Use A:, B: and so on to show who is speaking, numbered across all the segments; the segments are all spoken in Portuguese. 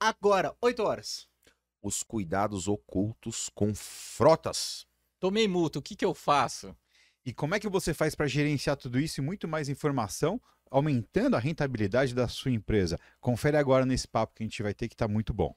A: agora, 8 horas.
B: Os cuidados ocultos com frotas.
C: Tomei multa, o que, que eu faço?
D: E como é que você faz para gerenciar tudo isso e muito mais informação, aumentando a rentabilidade da sua empresa? Confere agora nesse papo que a gente vai ter que tá muito bom.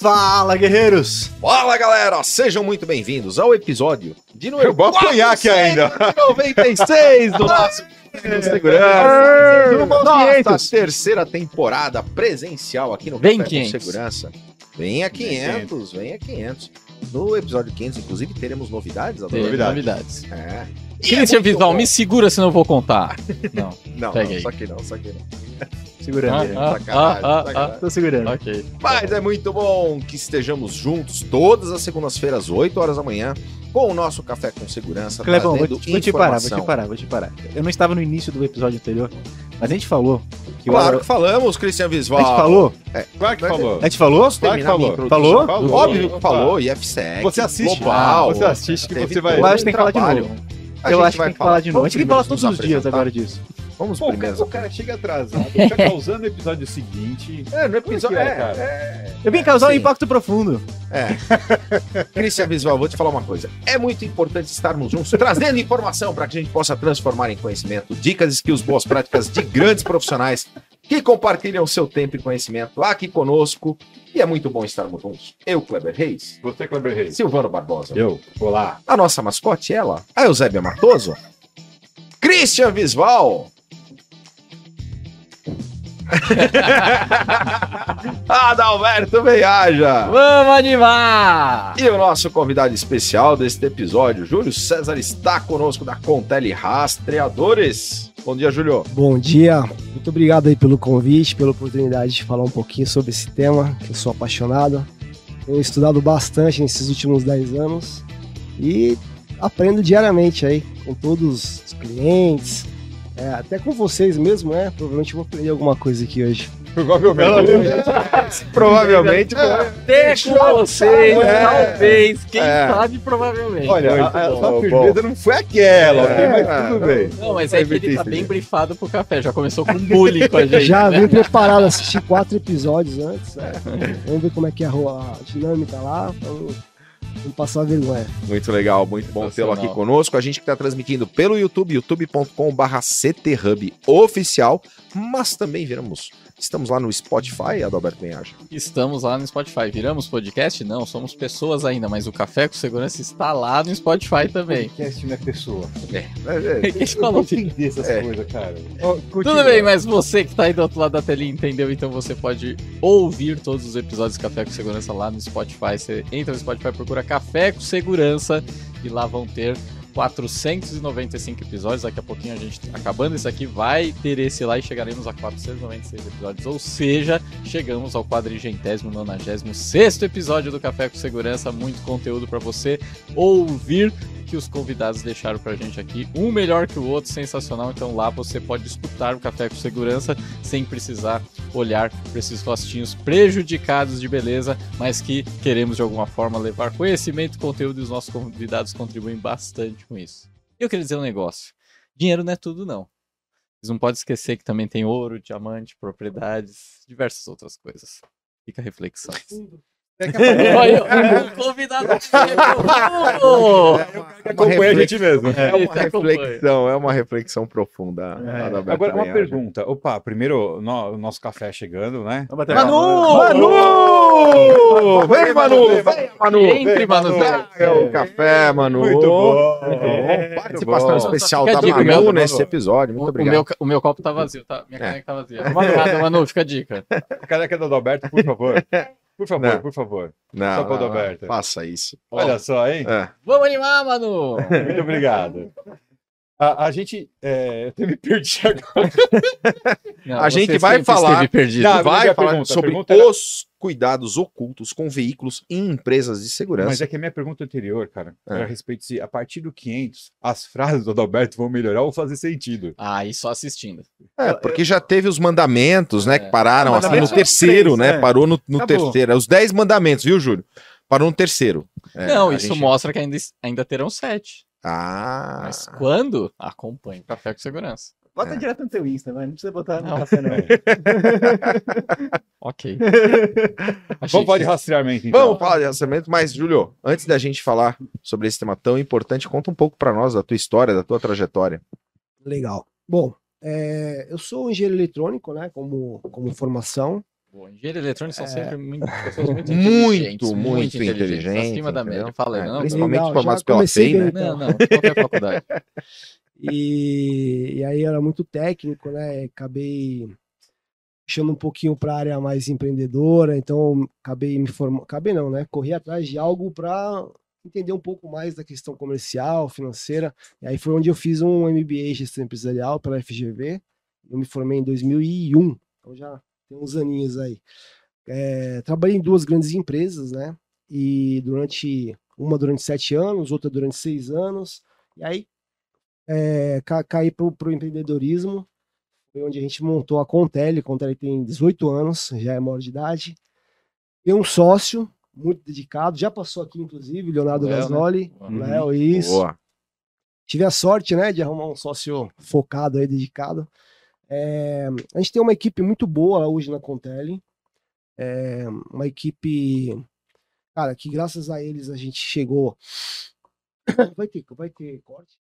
A: Fala, guerreiros!
B: Fala galera, sejam muito bem-vindos ao episódio de número
D: Eu vou apanhar aqui ainda.
B: 96 do nosso
D: É.
B: Segurança. Nossa
D: 500.
B: terceira temporada presencial aqui no
C: Vem
B: Café com
C: 500.
B: Segurança. Vem a 500, vem a 500. No episódio 500, inclusive, teremos novidades.
C: Tem
D: novidade.
C: novidades.
B: É. E é bom.
C: me segura senão eu vou contar. Não,
B: Não,
C: Pega
B: não,
C: aí.
B: só que não, só que não.
A: Segurando.
C: Ah, ah,
B: sacanagem,
C: ah, ah,
B: sacanagem.
A: Tô segurando.
C: ok.
B: Mas é muito bom que estejamos juntos todas as segundas-feiras, 8 horas da manhã, com o nosso Café com Segurança.
A: Clebão, vou, te- vou te parar, vou te parar, vou te parar. Eu não estava no início do episódio anterior, mas a gente falou que
B: Claro que falamos, Cristian
A: A
B: Visval.
A: gente falou?
D: Claro que falou.
A: A gente falou?
D: Claro que falou.
B: introdução?
A: Falou?
B: Óbvio que falou, IFSEC.
D: Você assiste.
B: Global.
D: Você assiste que você vai.
A: acho que tem que falar de novo.
B: A
A: Eu
B: gente
A: acho que
B: vai
A: tem que falar de novo. A gente tem que falar todos os dias agora disso.
B: Vamos
D: Pô,
B: primeiro.
D: o cara chega atrasado, fica causando o episódio seguinte.
B: É, no episódio.
D: Por que,
B: É,
D: cara?
B: é,
A: Eu vim causar um
B: Sim.
A: impacto profundo.
B: é. Cristian Visual, vou te falar uma coisa. É muito importante estarmos juntos, trazendo informação para que a gente possa transformar em conhecimento, dicas, skills, boas práticas de grandes profissionais que compartilham seu tempo e conhecimento aqui conosco. E é muito bom estarmos juntos. Eu, Kleber Reis,
D: Você, Kleber Reis.
B: Silvano Barbosa.
D: Eu. Olá.
B: A nossa mascote, ela, a Eusébia Matoso. Christian Visval. Adalberto Veiaja.
C: Vamos animar!
B: E o nosso convidado especial deste episódio, Júlio César, está conosco da Contele Rastreadores. Bom dia, Júlio.
E: Bom dia, muito obrigado aí pelo convite, pela oportunidade de falar um pouquinho sobre esse tema, que eu sou apaixonado. Tenho estudado bastante nesses últimos 10 anos e aprendo diariamente aí com todos os clientes, é, até com vocês mesmo, né? Provavelmente vou aprender alguma coisa aqui hoje.
D: Provavelmente.
B: Provavelmente.
C: Com vocês,
B: É.
C: talvez. Quem
B: É.
C: sabe, provavelmente.
D: Olha,
B: Muito
D: a, a
B: bom,
D: não foi aquela, ok?
B: É.
D: Mas tudo bem.
C: Não, mas é que ele tá bem brifado pro café. Já começou com bullying com a gente.
E: Já
C: né?
E: vim preparado, assisti quatro episódios antes. é. Vamos ver como é que é a, a dinâmica lá. Vamos, vamos passar vergonha.
B: Muito legal, muito bom tê-lo aqui conosco. A gente que está transmitindo pelo YouTube, youtube.com.br CTHub oficial, mas também viramos. Estamos lá no Spotify, Adalberto Benhaja.
C: Estamos lá no Spotify. Viramos podcast? Não, somos pessoas ainda, mas o Café com Segurança está lá no Spotify também.
D: Podcast não é pessoa.
C: Quem falou?
D: Eu não entendi essas
B: É.
D: coisas, cara.
C: Tudo bem, mas você que tá aí do outro lado da telinha entendeu, então você pode ouvir todos os episódios do Café com Segurança lá no Spotify. Você entra no Spotify, procura Café com Segurança e lá vão ter 495 episódios. Daqui a pouquinho a gente, acabando esse aqui, vai ter esse lá e chegaremos a 496 episódios. Ou seja, chegamos ao quadrigentésimo, nonagésimo sexto episódio do Café com Segurança. Muito conteúdo para você ouvir que os convidados deixaram pra gente aqui. Um melhor que o outro, sensacional. Então lá você pode escutar o Café com Segurança sem precisar olhar para esses rostinhos prejudicados de beleza, mas que queremos de alguma forma levar conhecimento e conteúdo e os nossos convidados contribuem bastante com isso. Eu queria dizer um negócio: dinheiro não é tudo, não. Vocês não podem esquecer que também tem ouro, diamante, propriedades, diversas outras coisas. Fica a reflexão. Olha, o convidado chegou!
D: Acompanha a gente mesmo.
B: É uma
C: Eita,
B: reflexão, é uma reflexão profunda.
A: É.
D: Agora, uma pergunta. Opa, primeiro, no- o nosso café chegando, né?
C: Manu!
B: Manu! Vem, Manu! Vem, Manu!
C: Entre,
B: Vem,
C: Manu.
B: Traga o café, Manu!
D: Muito bom. É,
B: Participação especial da
C: a dica,
B: Manu nesse episódio. Muito obrigado.
C: meu, o meu copo tá vazio, tá? Minha
B: É.
C: caneca tá vazia. Manu, fica a dica.
D: Caneca do Adalberto, por favor. Por favor,
B: Não.
D: por favor.
B: Não,
D: Só
B: não, não. Faça isso.
D: Olha só, hein?
B: É.
C: Vamos animar, Manu!
D: Muito obrigado. A, a gente. É, eu até me perdi agora.
C: Não,
B: A gente vai falar-.
D: Não,
B: Vai
D: minha
B: falar
D: pergunta,
B: sobre
D: era-
B: os cuidados ocultos com veículos em empresas de segurança.
D: Mas é que a minha pergunta anterior, cara,
B: É.
D: era a respeito de se a partir do 500 as frases do Adalberto vão melhorar ou fazer sentido.
C: Ah, e só assistindo.
B: É, porque já teve os mandamentos, né?
C: É.
B: Que pararam
A: Os
B: assim no terceiro,
A: três,
B: né?
A: né?
B: Parou no, no terceiro. É Os dez mandamentos, viu, Júlio? Parou no terceiro. É,
C: não, isso
B: gente-
C: mostra que ainda, ainda terão sete.
B: Ah,
C: Mas quando? Acompanhe Café com Segurança.
A: Bota
B: É.
A: direto no teu Insta, vai. Não precisa botar
C: Não.
A: no café, não.
C: Ok.
D: Vamos falar de rastreamento, então.
B: Vamos falar de rastreamento, mas, Júlio, antes da gente falar sobre esse tema tão importante, conta um pouco pra nós da tua história, da tua trajetória.
E: Legal. Bom, é, eu sou engenheiro eletrônico, né? Como, como formação.
C: Bom, engenheiro eletrônico são
E: É.
C: sempre muito, pessoas muito
B: Muito,
C: inteligentes.
B: muito inteligentes,
C: Acima da média. Fala aí,
B: É,
C: não,
B: principalmente
E: Legal,
B: formados pela FEI, né?
C: não, não, qualquer faculdade.
E: E, e aí era muito técnico, né? Acabei puxando um pouquinho para a área mais empreendedora, então acabei me formando, acabei não, né? Corri atrás de algo para entender um pouco mais da questão comercial, financeira. E aí foi onde eu fiz um MBA em gestão empresarial pela FGV. Eu me formei em 2001, então já tem uns aninhos aí. É, trabalhei em duas grandes empresas, né? E durante uma durante sete anos, outra durante seis anos. E aí é, ca caí para o empreendedorismo, foi onde a gente montou a Contele. A Contele tem 18 anos, já é maior de idade. Tem um sócio muito dedicado, já passou aqui, inclusive, Leonardo
C: Léo, né?
E: Gasoli.
C: Uhum.
E: Léo, isso.
B: Boa.
E: Tive a sorte, né, de arrumar um sócio focado aí, dedicado. É, a gente tem uma equipe muito boa hoje na Contele. É, uma equipe, cara, que graças a eles a gente chegou. Vai ter, vai ter corte.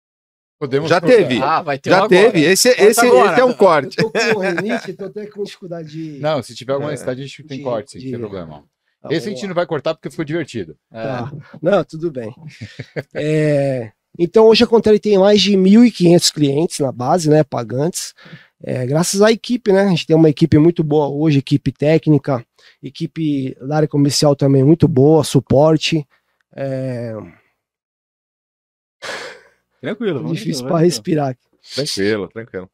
D: Podemos
B: Já
D: cortar.
B: teve.
C: Ah, vai ter
B: Já teve.
C: agora.
B: Esse, esse,
C: agora.
B: esse é um corte.
E: Eu tô com rinite, tô até com dificuldade de.
D: Não, se tiver alguma
B: É.
D: a gente tem
E: De-
D: corte,
E: de-
D: sem problema.
E: Tá,
D: Esse a gente não vai cortar porque ficou divertido.
C: É.
E: Tá. Não, tudo bem. É, então, hoje a Contele tem mais de 1.500 clientes na base, né, pagantes. É, graças à equipe, né? A gente tem uma equipe muito boa hoje, equipe técnica, equipe da área comercial também muito boa, suporte. É
A: Tranquilo. vamos
E: difícil para respirar. aqui.
B: Tranquilo, tranquilo.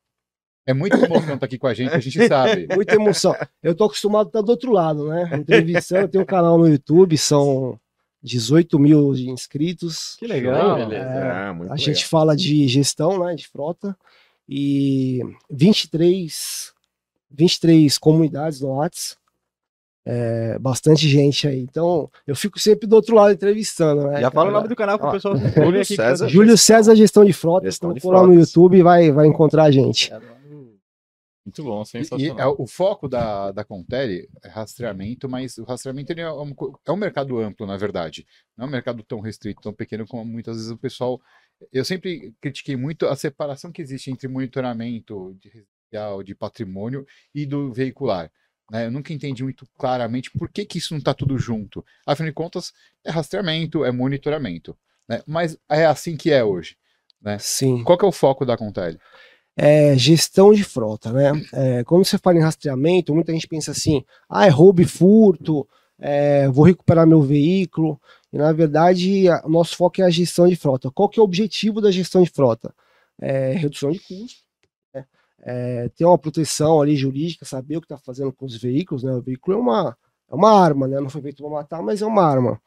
D: É muita emoção estar aqui com a gente, a gente sabe.
E: Muita emoção. Eu tô acostumado a estar do outro lado, né? Entrevistando, eu tenho um canal no YouTube, são 18 mil de inscritos.
A: Que legal.
C: Beleza.
B: É, muito
E: A
B: legal.
E: gente fala de gestão, né, de frota, e 23, 23 comunidades no Whats, é, bastante gente aí. Então, eu fico sempre do outro lado entrevistando, né?
A: Já fala o
E: cara?
A: nome do canal pro
B: Ó,
A: pessoal
B: Júlio. César.
E: Júlio César Gestão de Frota,
B: Gestão de
E: procura no. YouTube e vai, vai encontrar a gente.
C: Muito bom,
D: E, e
C: sensacional.
D: é, o foco da, da Contele é rastreamento, mas o rastreamento ele é, um, é um mercado amplo, na verdade. Não é um mercado tão restrito, tão pequeno como muitas vezes o pessoal. Eu sempre critiquei muito a separação que existe entre monitoramento de residencial, de patrimônio e do veicular. né? Eu nunca entendi muito claramente por que, que isso não está tudo junto. Afinal de contas, é rastreamento, é monitoramento. Né? Mas é assim que é hoje.
E: Sim.
D: Qual que é o foco da Contele?
E: É, gestão de frota, né? É, quando você fala em rastreamento, muita gente pensa assim: ah, é roubo e furto, é, vou recuperar meu veículo. E na verdade, o nosso foco é a gestão de frota. Qual que é o objetivo da gestão de frota? É, redução de custo, né? É, ter uma proteção ali jurídica, saber o que está fazendo com os veículos, né? O veículo é uma, é uma arma, né? Não foi feito para matar, mas é uma arma.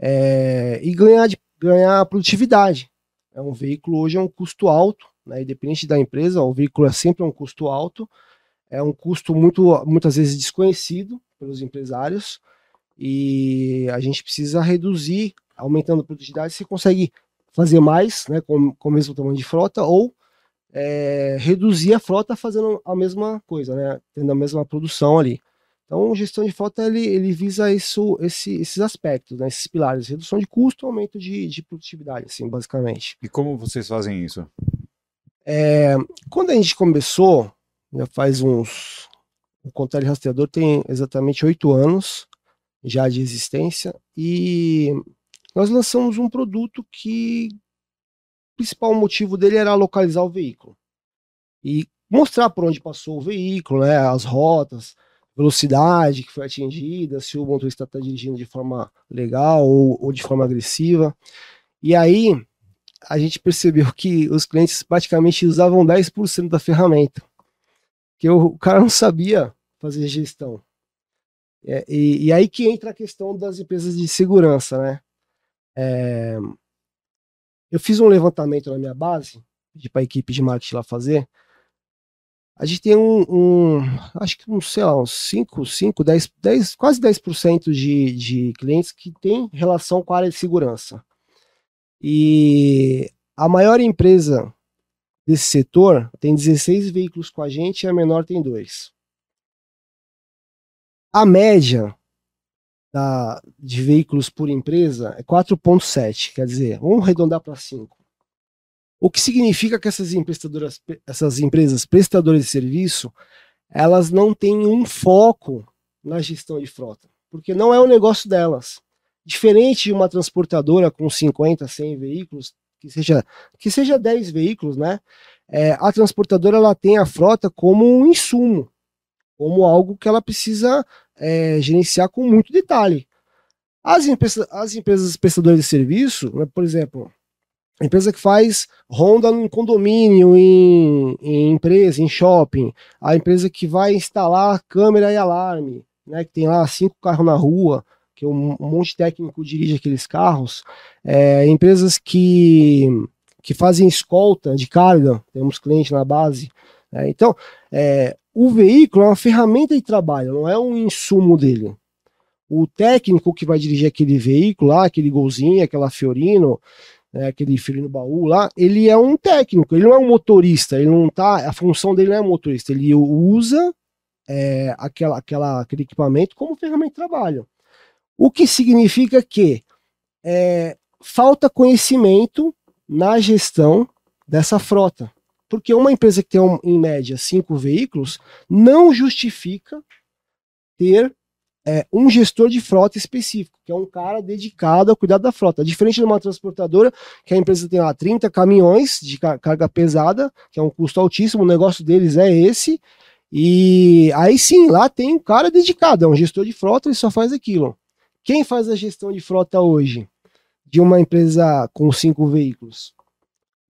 E: É, e ganhar, de, ganhar produtividade. É um veículo hoje é um custo alto, né? Independente da empresa, o veículo é sempre um custo alto, é um custo muito, muitas vezes desconhecido pelos empresários, e a gente precisa reduzir, aumentando a produtividade, você consegue fazer mais, né, com, com o mesmo tamanho de frota, ou é, reduzir a frota fazendo a mesma coisa, né, tendo a mesma produção ali. Então, gestão de frota ele, ele visa isso, esse, esses aspectos, né, esses pilares, redução de custo, aumento de, de produtividade, assim, basicamente.
D: E como vocês fazem isso?
E: É, quando a gente começou, já faz uns. O Contele Rastreador tem exatamente oito anos já de existência e nós lançamos um produto que o principal motivo dele era localizar o veículo e mostrar por onde passou o veículo, né, as rotas, velocidade que foi atingida, se o motorista está dirigindo de forma legal ou, ou de forma agressiva. E aí a gente percebeu que os clientes praticamente usavam 10% da ferramenta. Que o, cara não sabia fazer gestão. É, e, e aí que entra a questão das empresas de segurança, né? É, eu fiz um levantamento na minha base, pedi para a equipe de marketing lá fazer. a gente tem um, um acho que uns, sei lá, uns 5, 5, 10, 10 quase 10% de, de clientes que têm relação com a área de segurança. E a maior empresa desse setor tem 16 veículos com a gente e a menor tem dois. A média da, de veículos por empresa é 4,7, quer dizer, vamos arredondar para 5. O que significa que essas, emprestadoras, essas empresas prestadoras de serviço, elas não têm um foco na gestão de frota, porque não é o negócio delas. Diferente de uma transportadora com 50, 100 veículos, que seja, que seja 10 veículos, né? É, a transportadora ela tem a frota como um insumo, como algo que ela precisa é, gerenciar com muito detalhe. As, as empresas prestadoras de serviço, né, por exemplo, a empresa que faz ronda em condomínio, em, em, empresa, em shopping, a empresa que vai instalar câmera e alarme, né, que tem lá cinco carros na rua, que um, monte de técnico dirige aqueles carros, é, empresas que, que fazem escolta de carga, temos clientes na base. Né? Então, é, o veículo é uma ferramenta de trabalho, não é um insumo dele. O técnico que vai dirigir aquele veículo lá, aquele golzinho, aquela Fiorino, né, aquele Fiorino baú lá, ele é um técnico, ele não é um motorista, ele não tá, a função dele não é motorista, ele usa é, aquela, aquela, aquele equipamento como ferramenta de trabalho. O que significa que é, falta conhecimento na gestão dessa frota. Porque uma empresa que tem, um, em média, cinco veículos não justifica ter é, um gestor de frota específico, que é um cara dedicado ao cuidado da frota. Diferente de uma transportadora, que a empresa tem lá 30 caminhões de car carga pesada, que é um custo altíssimo, o negócio deles é esse. E aí sim, lá tem um cara dedicado, é um gestor de frota, ele só faz aquilo. Quem faz a gestão de frota hoje de uma empresa com cinco veículos?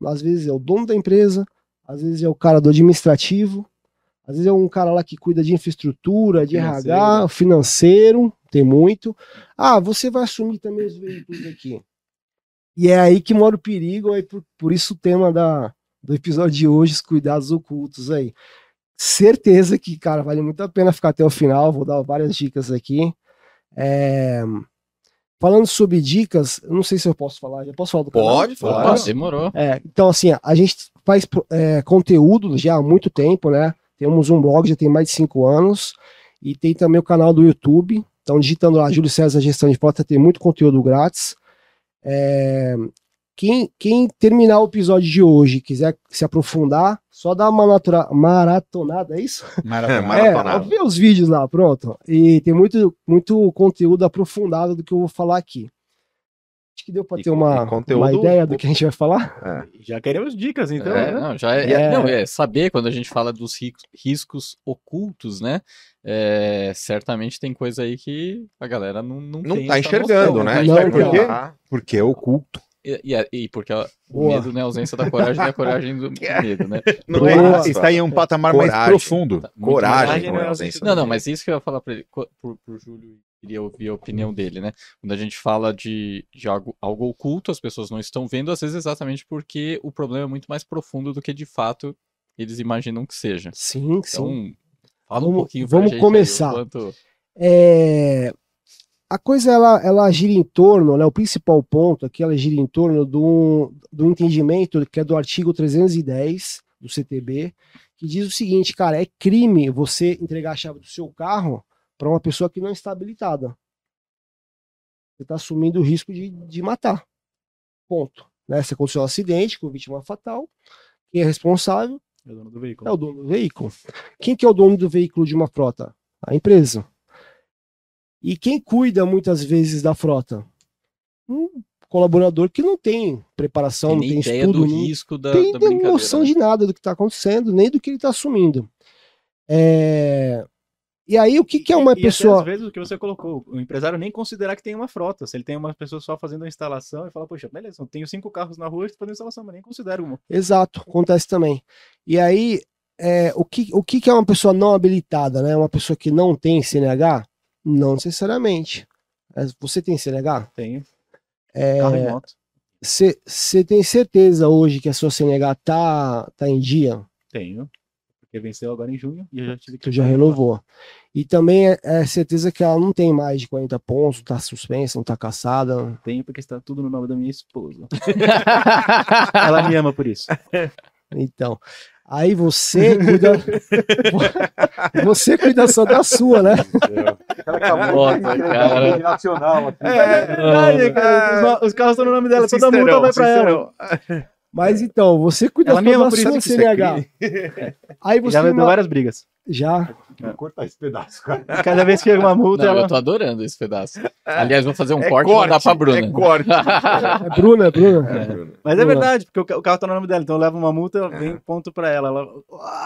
E: Às vezes é o dono da empresa, às vezes é o cara do administrativo, às vezes é um cara lá que cuida de infraestrutura, de financeiro. RH, financeiro, tem muito. Ah, você vai assumir também os veículos aqui. E é aí que mora o perigo, aí por, por isso o tema da, do episódio de hoje, os cuidados ocultos aí. Certeza que, cara, vale muito a pena ficar até o final, vou dar várias dicas aqui. É... Falando sobre dicas, não sei se eu posso falar, já posso falar do
B: canal? Pode falar.
C: Claro. Demorou.
E: É, então, assim, a gente faz é, conteúdo já há muito tempo, né? Temos um blog, já tem mais de cinco anos, e tem também o canal do YouTube. Então, digitando lá Júlio César Gestão de Frota, tem muito conteúdo grátis. É, quem, quem terminar o episódio de hoje quiser se aprofundar, só dá uma natura, maratonada, é isso?
B: Maratonada.
E: É, vê os vídeos lá, pronto. E tem muito, muito conteúdo aprofundado do que eu vou falar aqui. Acho que deu para ter uma, conteúdo... uma ideia do que a gente vai falar.
A: É. Já queremos dicas, então.
C: É, né? não, já é, é, não, é saber quando a gente fala dos riscos ocultos, né? É, certamente tem coisa aí que a galera não não,
B: não tá enxergando, noção, né?
D: Não, não, porque, porque é oculto.
C: E, e, e porque a, o medo não é a ausência da coragem, é a coragem do medo, né?
D: Não é. Está em um patamar coragem. mais profundo.
B: Tá, coragem,
C: não é a ausência Não, não, mas isso que eu ia falar para ele, pro, pro Júlio, queria ouvir a opinião dele, né? Quando a gente fala de, de algo, algo oculto, as pessoas não estão vendo, às vezes exatamente porque o problema é muito mais profundo do que de fato eles imaginam que seja.
E: Sim,
C: então,
E: sim.
C: Fala um
E: vamos,
C: pouquinho
E: Vamos começar.
C: Quanto...
E: É, a coisa ela, ela gira em torno, né, o principal ponto aqui, ela gira em torno do, do entendimento que é do artigo 310 do CTB, que diz o seguinte, cara, é crime você entregar a chave do seu carro para uma pessoa que não está habilitada. Você está assumindo o risco de, de matar. Ponto. Né? Se aconteceu um acidente com vítima fatal, quem é responsável
A: é o dono do veículo.
E: É o dono do veículo. Quem que é o dono do veículo de uma frota? A empresa. E quem cuida muitas vezes da frota? Um colaborador que não tem preparação, tem não tem
C: ideia
E: estudo,
C: do
E: não
C: risco da,
E: tem,
C: da
E: noção
C: né?
E: de nada do que está acontecendo, nem do que ele está assumindo. É... E aí, o que, que é uma
A: e,
E: pessoa.
A: E às vezes o que você colocou, o empresário nem considerar que tem uma frota. Se ele tem uma pessoa só fazendo a instalação e fala, poxa, beleza, eu tenho cinco carros na rua, estou fazendo instalação, mas nem considero uma.
E: Exato, acontece também. E aí, é, o, que, o que, que é uma pessoa não habilitada, né? Uma pessoa que não tem CNH? Não necessariamente. Você tem CNH?
A: Tenho.
E: É,
A: Carro e moto.
E: Você tem certeza hoje que a sua CNH tá, tá em dia?
A: Tenho. Porque venceu agora em junho e eu já tive
E: que já renovou. E também é, é certeza que ela não tem mais de 40 pontos, tá suspensa, não tá caçada.
A: Tenho porque está tudo no nome da minha esposa. ela me ama por isso.
E: Então, aí você cuida. você cuida só da sua, né?
C: Nossa, cara.
D: Nacional.
A: É, verdade, cara. Os, os carros estão no nome dela, toda multa vai pra ela.
E: Mas então, você cuida
A: Ela
E: da sua
A: que isso é
E: CNH. Aí você
A: Já me deu várias brigas.
E: já
D: Vou cortar esse pedaço, cara.
A: Cada vez que chega uma multa,
C: Não,
A: ela.
C: eu tô adorando esse pedaço. Aliás, vou fazer um
B: É
C: corte e mandar pra Bruna.
B: É corte.
E: é Bruna, é Bruna.
A: Mas é verdade, porque o ca- o carro tá no nome dela, então eu levo uma multa, vem ponto pra ela. Ela,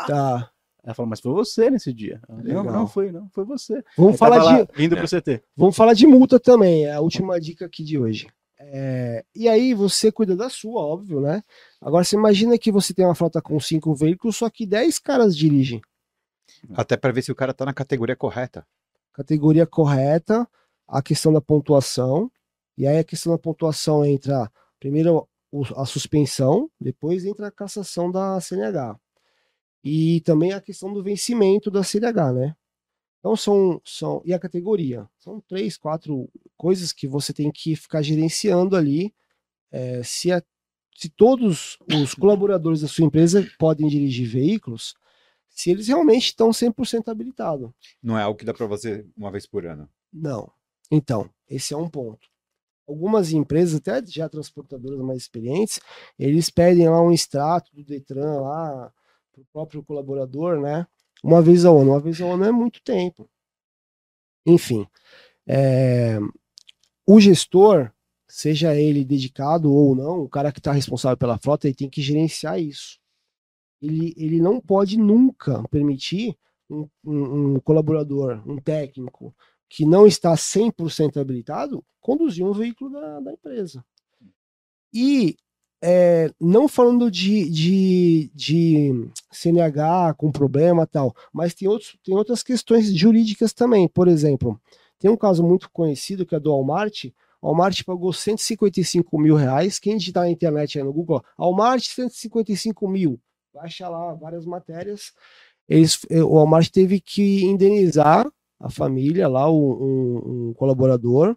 E: Tá.
A: ela fala, mas foi você nesse dia. Não, não foi, não, foi você.
E: Vamos
A: Aí
E: falar de,
A: lá, Vindo pro CT.
E: Vamos falar de multa também, é a última dica aqui de hoje. É, e aí você cuida da sua, óbvio, né? Agora você imagina que você tem uma frota com cinco veículos, só que 10 caras dirigem.
D: Até pra ver se o cara tá na categoria correta.
E: Categoria correta, a questão da pontuação, e aí a questão da pontuação entra primeiro a suspensão, depois entra a cassação da CNH. E também a questão do vencimento da CNH, né? Então são, são. E a categoria? São três, quatro coisas que você tem que ficar gerenciando ali. eh, se, a- se todos os colaboradores da sua empresa podem dirigir veículos, se eles realmente estão 100% habilitados.
D: Não é algo que dá pra fazer uma vez por ano.
E: Não. Então, esse é um ponto. Algumas empresas, até já transportadoras mais experientes, eles pedem lá um extrato do Detran lá para o próprio colaborador, né? Uma vez ao ano. Uma vez ao ano é muito tempo. Enfim, é, o gestor, seja ele dedicado ou não, o cara que está responsável pela frota, ele tem que gerenciar isso. Ele, ele não pode nunca permitir um, um- um colaborador, um técnico, que não está 100% habilitado, conduzir um veículo da, da empresa. E é, não falando de, de, de CNH com problema tal, mas tem, outros, tem outras questões jurídicas também. Por exemplo, tem um caso muito conhecido que é do Walmart. Walmart pagou 155 mil reais. Quem digitar na internet aí no Google, ó, Walmart 155 mil. Achar lá várias matérias. Eles, eh, o Walmart teve que indenizar a família lá, o- um, um colaborador.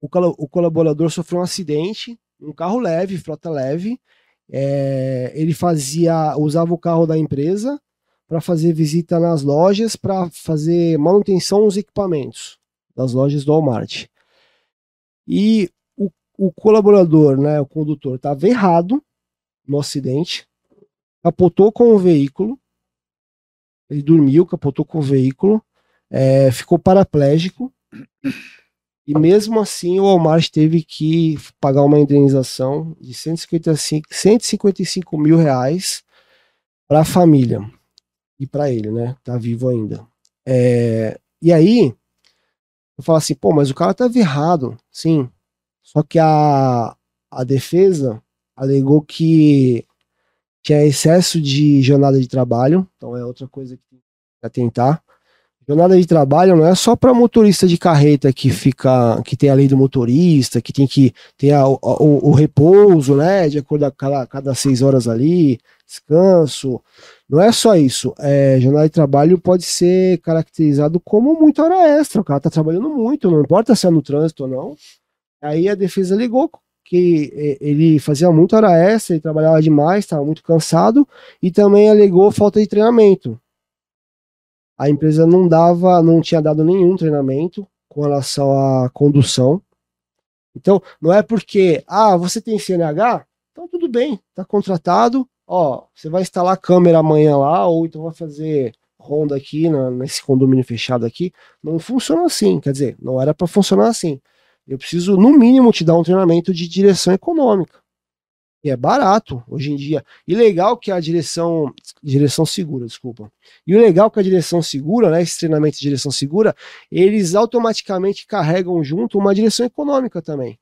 E: O, o colaborador sofreu um acidente, um carro leve, frota leve. É, ele fazia, usava o carro da empresa para fazer visita nas lojas, para fazer manutenção nos equipamentos das lojas do Walmart. E o, o colaborador, né, o condutor, estava errado no acidente, capotou com o veículo, ele dormiu, capotou com o veículo, é, ficou paraplégico. E mesmo assim o Walmart teve que pagar uma indenização de 155, 155 mil reais para a família e para ele, né? Tá vivo ainda. É, e aí eu falo assim, pô, mas o cara tava errado, sim. Só que a, a defesa alegou que tinha excesso de jornada de trabalho, então é outra coisa que tem que atentar. Jornada de trabalho não é só para motorista de carreta que fica, que tem a lei do motorista, que tem que ter a- o, o- o repouso, né, de acordo com cada, cada seis horas ali, descanso. Não é só isso. É, jornada de trabalho pode ser caracterizado como muita hora extra. O cara tá trabalhando muito, não importa se é no trânsito ou não. Aí a defesa ligou que ele fazia muita hora extra, ele trabalhava demais, estava muito cansado, e também alegou falta de treinamento. A empresa não dava, não tinha dado nenhum treinamento com relação à condução. Então, não é porque, ah, você tem CNH? Então tudo bem, tá contratado. Ó, você vai instalar câmera amanhã lá, ou então vai fazer ronda aqui na- nesse condomínio fechado aqui. Não funciona assim, quer dizer, não era para funcionar assim. Eu preciso, no mínimo, te dar um treinamento de direção econômica. E é barato hoje em dia. E legal que a direção. Direção segura, desculpa. E o legal que a direção segura, né? Esse treinamento de direção segura, eles automaticamente carregam junto uma direção econômica também.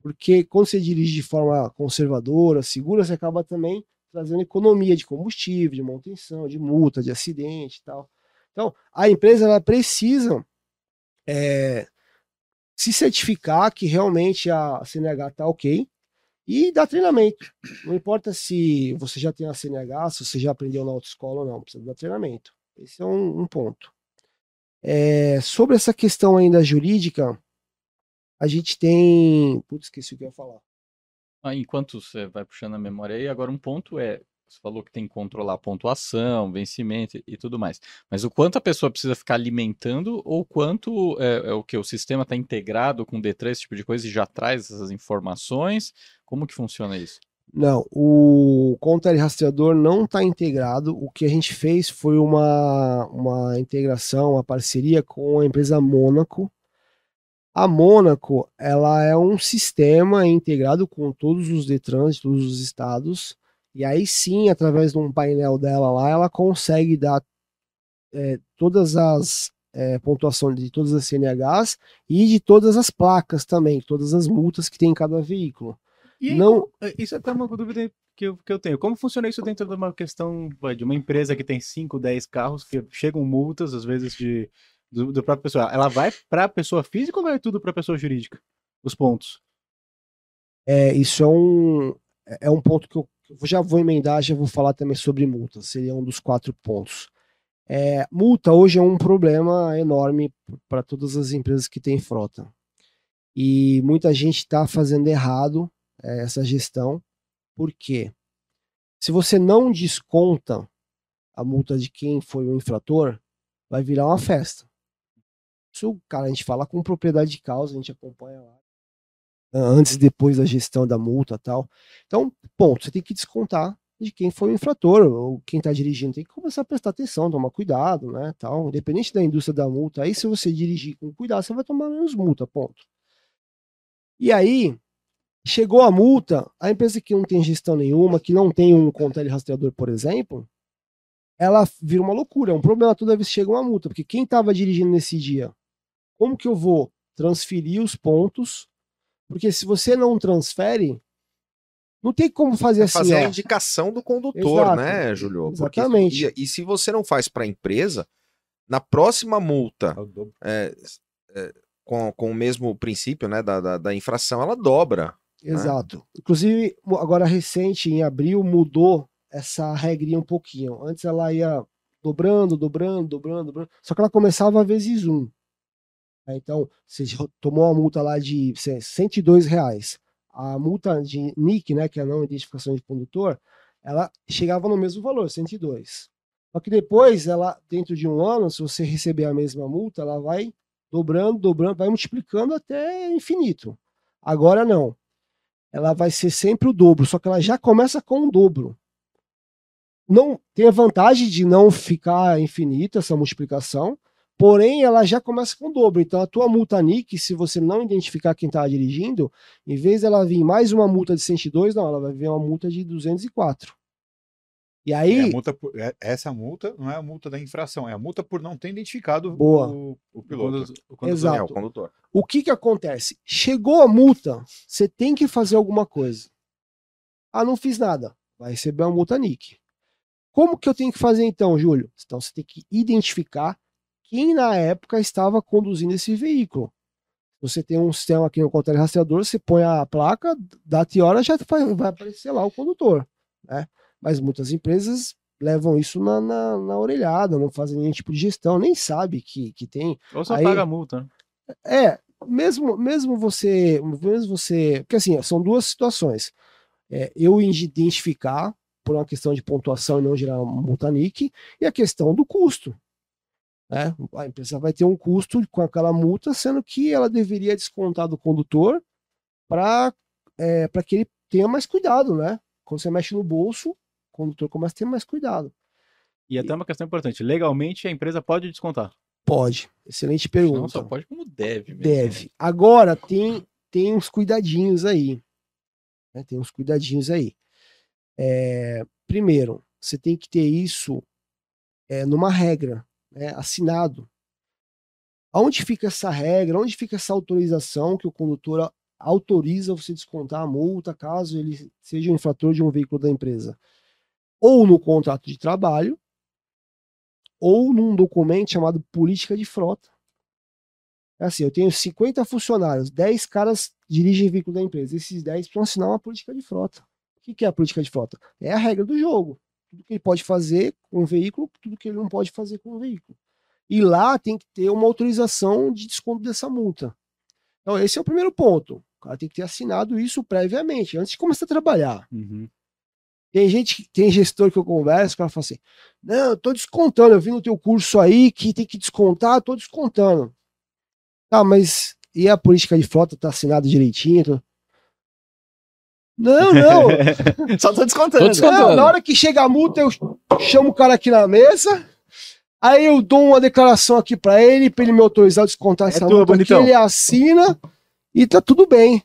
E: Porque quando você dirige de forma conservadora, segura, você acaba também trazendo economia de combustível, de manutenção, de multa, de acidente e tal. Então, a empresa ela precisa é, se certificar que realmente a CNH está ok E dá treinamento. Não importa se você já tem a CNH, se você já aprendeu na autoescola ou não, precisa dar treinamento. Esse é um, um ponto. É, sobre essa questão ainda jurídica, a gente tem. Putz, esqueci o que eu ia falar.
C: Ah, enquanto você vai puxando a memória aí, agora um ponto é, você falou que tem que controlar a pontuação, vencimento e, e tudo mais. Mas o quanto a pessoa precisa ficar alimentando ou quanto é, é o que o sistema está integrado com o D3, esse tipo de coisa e já traz essas informações? Como que funciona isso?
E: Não, o conta rastreador não está integrado. O que a gente fez foi uma, uma integração, uma parceria com a empresa Mônaco. A Mônaco, ela é um sistema integrado com todos os Detrans de todos os estados. E aí sim, através de um painel dela lá, ela consegue dar é, todas as é, pontuações de todas as CNHs e de todas as placas também, todas as multas que tem em cada veículo.
A: E
E: Não-
A: é, isso é até uma dúvida que eu, que eu tenho. Como funciona isso dentro de uma questão de uma empresa que tem 5, 10 carros, que chegam multas, às vezes, de, do, do próprio pessoal? Ela vai para a pessoa física ou vai tudo para a pessoa jurídica? Os pontos.
E: É, isso é um, é um ponto que eu já vou emendar, já vou falar também sobre multa, seria um dos quatro pontos. É, multa hoje é um problema enorme para todas as empresas que têm frota. E muita gente está fazendo errado é, essa gestão. Por quê? Se você não desconta a multa de quem foi o infrator, vai virar uma festa. Isso, cara, a gente fala com propriedade de causa, a gente acompanha lá antes e depois da gestão da multa tal. Então, ponto, você tem que descontar de quem foi o infrator, ou quem está dirigindo, tem que começar a prestar atenção, tomar cuidado, né, tal, independente da indústria da multa, aí se você dirigir com cuidado, você vai tomar menos multa, ponto. E aí, chegou a multa, a empresa que não tem gestão nenhuma, que não tem um controle rastreador, por exemplo, ela vira uma loucura, é um problema toda vez que chega uma multa, porque quem estava dirigindo nesse dia, como que eu vou transferir os pontos porque se você não transfere, não tem como fazer assim.
B: fazer a
E: ó.
B: indicação do condutor,
E: Exato.
B: né, Júlio? Porque-
E: Exatamente.
B: e, e se você não faz para a empresa, na próxima multa,
D: É
B: é, é, com, com o mesmo princípio né, da, da, da infração, ela dobra.
E: Exato. Inclusive, mo- agora recente, em abril, mudou essa regrinha um pouquinho. Antes ela ia dobrando, dobrando, dobrando, dobrando. Só que ela começava vezes um. Aí, Então, você tomou uma multa lá de sei, 102 reais. A multa de NIC, né, que é a não identificação de condutor, ela chegava no mesmo valor, 102. Só que depois, ela, dentro de um ano, se você receber a mesma multa, ela vai dobrando, dobrando, vai multiplicando até infinito. Agora não. Ela vai ser sempre o dobro, só que ela já começa com o dobro. Não tem a vantagem de não ficar infinita essa multiplicação, porém ela já começa com o dobro. Então a tua multa NIC, se você não identificar quem está dirigindo, em vez dela vir mais uma multa de 102, não, ela vai vir uma multa de 204. E
D: É a
E: aí,
D: multa por- é- essa multa não é a multa da infração, é a multa por não ter identificado
E: Boa.
D: o, o piloto.
A: Quando- quando-
E: Exato.
B: É, o condutor.
E: o que que acontece? Chegou a multa, você tem que fazer alguma coisa. Ah, não fiz nada. Vai receber uma multa NIC. Como que eu tenho que fazer então, Júlio? Então você tem que identificar quem na época estava conduzindo esse veículo. Você tem um sistema aqui no controle rastreador, você põe a placa, data e hora, já vai aparecer lá o condutor. Né? Mas muitas empresas levam isso na, na, na orelhada, não fazem nenhum tipo de gestão, nem sabe que, que tem
A: Ou só
E: Aí-
A: paga a multa. né?
E: é, mesmo, mesmo você, mesmo você, porque assim, são duas situações. É, eu identificar por uma questão de pontuação e não gerar multa NIC, e a questão do custo. Né? A empresa vai ter um custo com aquela multa, sendo que ela deveria descontar do condutor para é, que ele tenha mais cuidado, né? Quando você mexe no bolso, o condutor começa a ter mais cuidado.
A: E até uma questão importante. Legalmente, a empresa pode descontar.
E: Pode. Excelente pergunta.
C: Não só pode como deve mesmo.
E: Deve. Agora tem, tem uns cuidadinhos aí. né? Tem uns cuidadinhos aí. É, primeiro, você tem que ter isso é, numa regra, né, assinado. Aonde fica essa regra? Onde fica essa autorização que o condutor autoriza você descontar a multa caso ele seja um infrator de um veículo da empresa? Ou no contrato de trabalho, ou num documento chamado política de frota É assim, eu tenho 50 funcionários, 10 caras dirigem veículo da empresa. Esses 10 precisam assinar uma política de frota. O que é a política de frota? É a regra do jogo. Tudo que ele pode fazer com o veículo, tudo que ele não pode fazer com o veículo. E lá tem que ter uma autorização de desconto dessa multa. Então, esse é o primeiro ponto. O cara tem que ter assinado isso previamente, antes de começar a trabalhar.
A: Uhum.
E: Tem gente, tem gestor que eu converso, o cara fala assim: Não, eu tô descontando, eu vi no teu curso aí que tem que descontar, tô descontando. Tá, mas e a política de frota tá assinada direitinho? Não, não.
A: Só tô descontando.
C: Tô descontando.
E: Não, na hora que chega a multa, eu chamo o cara aqui na mesa. Aí eu dou uma declaração aqui pra ele, pra ele me autorizar a descontar essa
A: tua,
E: multa aqui, ele assina e tá tudo bem.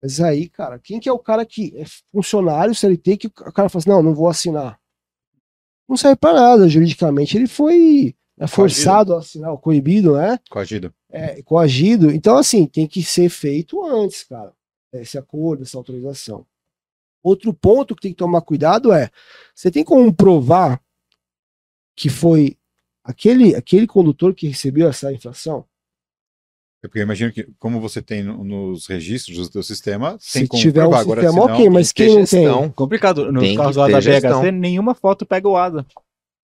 E: Mas aí, cara, quem que é o cara que é funcionário CLT que o cara fala assim, não, não vou assinar. Não serve pra nada, juridicamente. Ele foi é, forçado a assinar, coibido, né?
D: Coagido.
E: é, coagido. Então, assim, tem que ser feito antes, cara, esse acordo, essa autorização. Outro ponto que tem que tomar cuidado é: você tem como provar que foi aquele, aquele condutor que recebeu essa infração?
D: É Porque eu imagino que, como você tem no- nos registros do teu sistema,
E: Se tiver um.
D: Agora,
E: sistema,
D: senão-
E: ok, mas quem não tem?
A: Complicado. Nos
B: Tem
A: carros lá da
B: gestão.
A: BHC, nenhuma foto pega o ADA.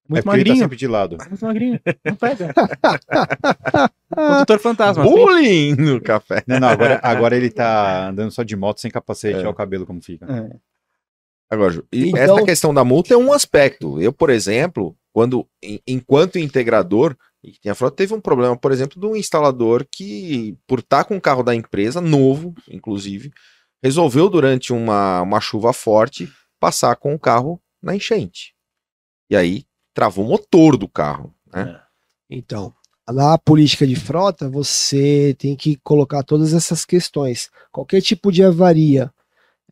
D: É
A: Muito
D: porque ele tá
A: magrinho.
D: sempre de lado.
A: Muito magrinho. Não pega. Condutor fantasma. assim.
B: Bullying no café.
D: Não, não, agora, agora ele tá andando só de moto, sem capacete,
B: É.
D: olha o cabelo como fica.
A: É.
B: Agora, Ju, e
E: Então-
B: essa questão da multa é um aspecto. Eu, por exemplo, quando em- enquanto integrador e que tem a frota, teve um problema, por exemplo, de um instalador que, por estar com o carro da empresa, novo, inclusive, resolveu durante uma, uma chuva forte passar com o carro na enchente. E aí travou o motor do carro. Né?
E: Então, na política de frota, você tem que colocar todas essas questões. Qualquer tipo de avaria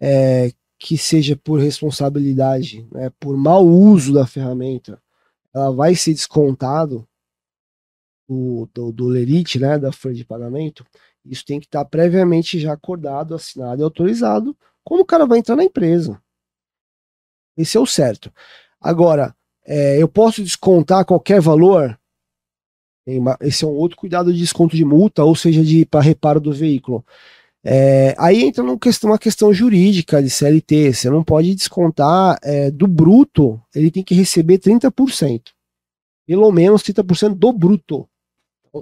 E: é, que seja por responsabilidade, né, por mau uso da ferramenta, ela vai ser descontado do, do, do lerite, né, da folha de pagamento. Isso tem que estar previamente já acordado, assinado e autorizado quando o cara vai entrar na empresa. Esse é o certo. Agora, é, eu posso descontar qualquer valor? Uma- Esse é um outro cuidado de desconto de multa, ou seja, de para reparo do veículo. É, aí entra numa questão, uma questão jurídica de CLT. Você não pode descontar é, do bruto, ele tem que receber 30%. Pelo menos 30% do bruto.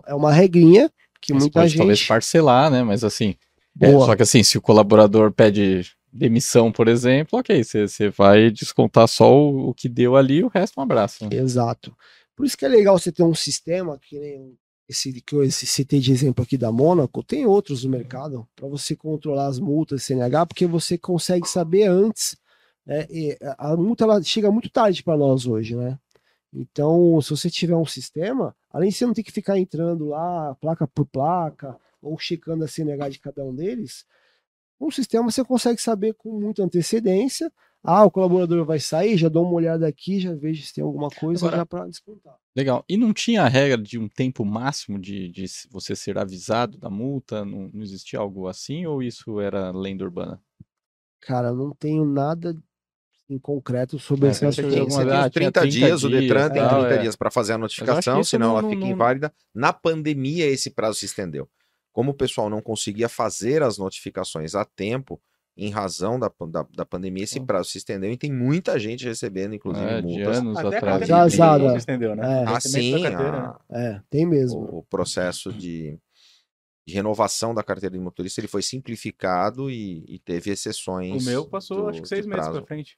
E: É uma regrinha que
C: Você
E: muita
C: pode talvez
E: gente.
C: parcelar, né? Mas assim. é, só que assim, se o colaborador pede demissão, por exemplo, ok, você vai descontar só o, o que deu ali, o resto um abraço. né?
E: Exato. Por isso que é legal você ter um sistema que nem esse que eu citei de exemplo aqui da Mônaco, tem outros no mercado para você controlar as multas CNH, porque você consegue saber antes. né, a multa ela chega muito tarde para nós hoje, né? Então, se você tiver um sistema, além de você não ter que ficar entrando lá placa por placa ou checando a CNH de cada um deles, um sistema você consegue saber com muita antecedência ah, o colaborador vai sair, já dou uma olhada aqui, já vejo se tem alguma coisa
C: Agora-
E: já para descontar.
C: Legal. E não tinha a regra de um tempo máximo de, de se- você ser avisado da multa? Não, não existia algo assim? Ou isso era lenda urbana?
E: Cara, eu não tenho nada em concreto sobre
C: É,
E: essa
C: Você tem
B: tem,
C: alguma-
B: você tem
C: ah,
B: os
C: tinha
B: 30,
C: 30
B: dias, o Detran
C: dias,
B: tem
C: tal,
B: 30
C: é.
B: dias para fazer a notificação, senão
C: não-
B: ela
C: não-
B: fica
C: não-
B: inválida. Na pandemia, esse prazo se estendeu. Como o pessoal não conseguia fazer as notificações a tempo, em razão da, da, da pandemia, esse prazo se estendeu e tem muita gente recebendo, inclusive,
C: É,
B: multas.
C: anos
A: Até a
C: atrás.
E: Já
A: veículo se estendeu, né?
E: É.
B: Assim,
A: né?
E: É, tem mesmo.
B: o, o processo de, de renovação da carteira de motorista ele foi simplificado e, e teve exceções.
A: O meu passou,
B: do-
A: acho que seis meses
B: prazo.
A: pra frente.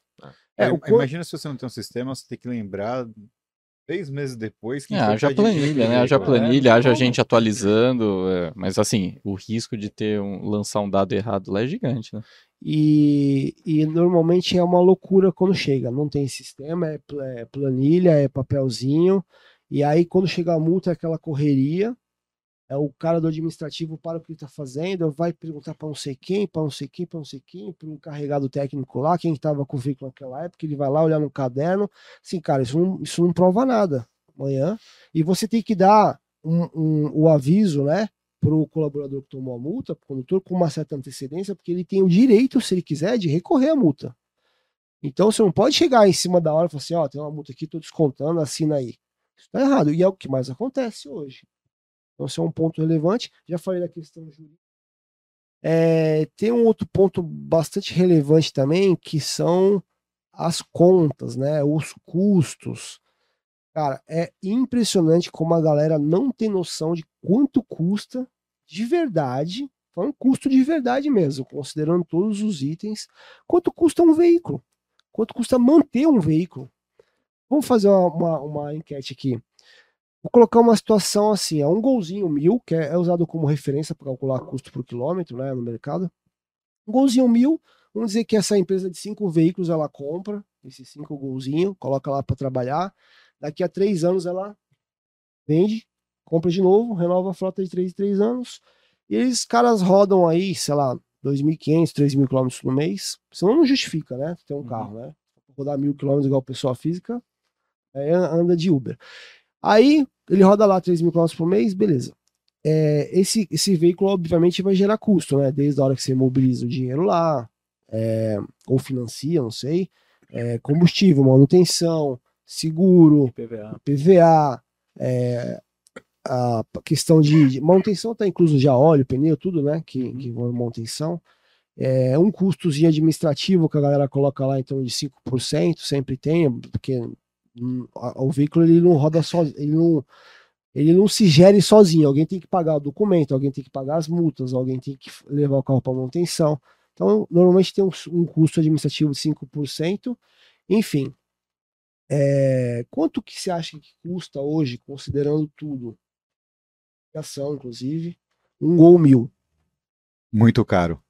E: É,
D: Eu-
E: o co-
D: Imagina se você não tem um sistema, você tem que lembrar seis meses depois. que
C: É, haja planilha, né? Haja
D: veículo.
C: planilha, haja
A: como?
C: gente atualizando. é, Mas assim, o risco de ter um, lançar um dado errado lá é gigante, né?
E: E, e normalmente é uma loucura quando chega. Não tem sistema, é, é planilha, é papelzinho. E aí, quando chega a multa, é aquela correria. É o cara do administrativo para o que ele está fazendo, vai perguntar para não sei quem, para não sei quem, para não sei quem, para um encarregado técnico lá, quem estava com o veículo naquela época, ele vai lá olhar no caderno. Assim, cara, isso não, isso não prova nada amanhã. E você tem que dar um, um- o aviso, né? para o colaborador que tomou a multa, para o condutor, com uma certa antecedência, porque ele tem o direito, se ele quiser, de recorrer à multa. Então você não pode chegar em cima da hora e falar assim, ó, tem uma multa aqui, tô descontando, assina aí. Isso tá errado. E é o que mais acontece hoje. Então, esse é um ponto relevante. Já falei da questão jurídica. É, tem um outro ponto bastante relevante também, que são as contas, né? Os custos. Cara, é impressionante como a galera não tem noção de quanto custa de verdade, falando custo de verdade mesmo, considerando todos os itens, quanto custa um veículo, quanto custa manter um veículo. Vamos fazer uma, uma, uma enquete aqui. Vou colocar uma situação assim, é um golzinho mil, que é, é usado como referência para calcular custo por quilômetro né, no mercado. Um golzinho mil, vamos dizer que essa empresa de cinco veículos ela compra esses cinco golzinhos, coloca lá para trabalhar. Daqui a três anos ela vende, compra de novo, renova a frota de três em três anos. E eles caras rodam aí, sei lá, 2.500, 3.000 quilômetros no mês. Senão não justifica, né? Ter um
A: Uhum.
E: carro, né? Rodar mil quilômetros igual pessoa física, aí anda de Uber. Aí ele roda lá 3 mil quilômetros por mês, beleza. É, esse, esse veículo, obviamente, vai gerar custo, né? Desde a hora que você mobiliza o dinheiro lá, é, ou financia, não sei, é, combustível, manutenção, seguro,
A: PVA.
E: PVA, é, a questão de, de manutenção está incluso já óleo, pneu, tudo, né? Que, que vão em manutenção. É, um custozinho administrativo que a galera coloca lá torno de 5%, sempre tem, porque o veículo ele não roda sozinho, ele não, ele não se gere sozinho. Alguém tem que pagar o documento, alguém tem que pagar as multas, alguém tem que levar o carro para manutenção. Então, normalmente tem um, um custo administrativo de 5%. Enfim, é, quanto que você acha que custa hoje, considerando tudo? Ação, inclusive, um gol mil.
D: Muito caro.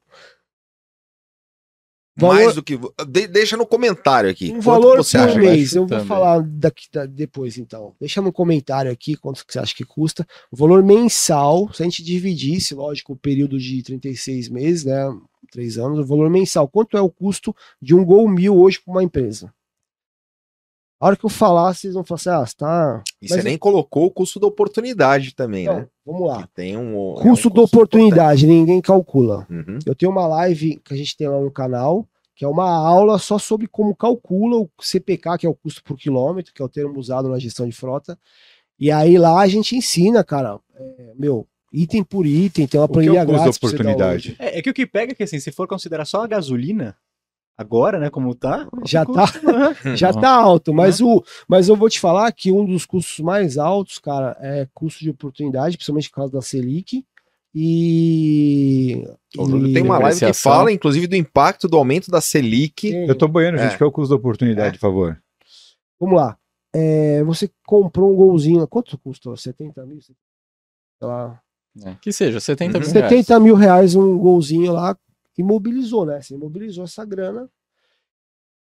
E: Valor-
B: Mais do que. de- deixa no comentário aqui.
E: Um valor
B: você
E: por
B: acha?
E: mês. Eu vou falar daqui da- depois, então. Deixa no comentário aqui quanto que você acha que custa. O valor mensal, se a gente dividisse, lógico, o período de 36 meses, né? Três anos, o valor mensal. Quanto é o custo de um gol mil hoje para uma empresa? A hora que eu falar, vocês vão falar assim, ah, você tá.
B: E
E: Mas
B: você
E: eu-
B: nem colocou o custo da oportunidade também,
E: Não,
B: né?
E: vamos lá.
B: Que tem um. é um
E: Custo da
B: custo
E: oportunidade, ninguém calcula.
B: Uhum.
E: Eu tenho uma live que a gente tem lá no canal, que é uma aula só sobre como calcula o CPK, que é o custo por quilômetro, que é o termo usado na gestão de frota. E aí lá a gente ensina, cara, é, meu, item por item, tem uma
D: O que é
E: planilha
D: o custo da oportunidade?
A: É, é que o que pega é que, assim, se for considerar só a gasolina, agora, né, como tá...
E: Já tá.
A: né?
E: Já tá alto, mas, o, mas eu vou te falar que um dos custos mais altos, cara, é custo de oportunidade, principalmente por causa da Selic. E. E-
B: tem uma live que fala, inclusive, do impacto do aumento da Selic.
E: Tem.
D: Eu tô boiando, gente,
B: É.
D: que é o custo da oportunidade, por favor.
E: Vamos lá. É, você comprou um golzinho. Quanto custou? 70 mil? Sei lá.
C: É, Que seja, 70 mil
B: Uhum.
C: reais.
E: 70 mil reais um golzinho lá. Imobilizou, né? Você imobilizou essa grana.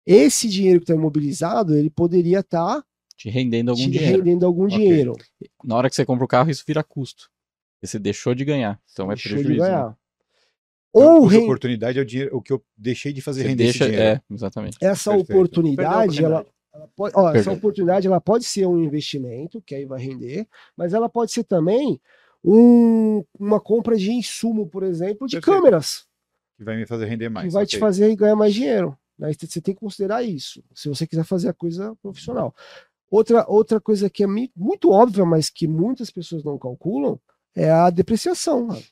E: Esse dinheiro que está imobilizado, ele poderia estar
C: Te rendendo algum
E: te
C: dinheiro.
E: rendendo algum
C: Ok.
E: dinheiro.
C: Na hora que você compra o carro, isso vira custo. Você deixou de ganhar. Então é
E: Deixou de
C: prejuízo. né?
E: ganhar.
D: Então, o
E: Ou
D: custo da
E: ren-
D: oportunidade é o, dinheiro, o que eu deixei de fazer
C: Você
D: render
C: deixa,
D: esse dinheiro.
C: é, exatamente.
E: essa
D: Perfeito.
E: Oportunidade, ela, ela pode, ó, essa oportunidade ela pode ser um investimento, que aí vai render, mas ela pode ser também um- uma compra de insumo, por exemplo, de
D: Perfeito.
E: câmeras.
D: Que vai me fazer render mais.
E: que vai te
D: ok.
E: fazer ganhar mais dinheiro. Né? Você tem que considerar isso, se você quiser fazer a coisa profissional. Outra, outra coisa que é muito óbvia, mas que muitas pessoas não calculam, é a depreciação. mano.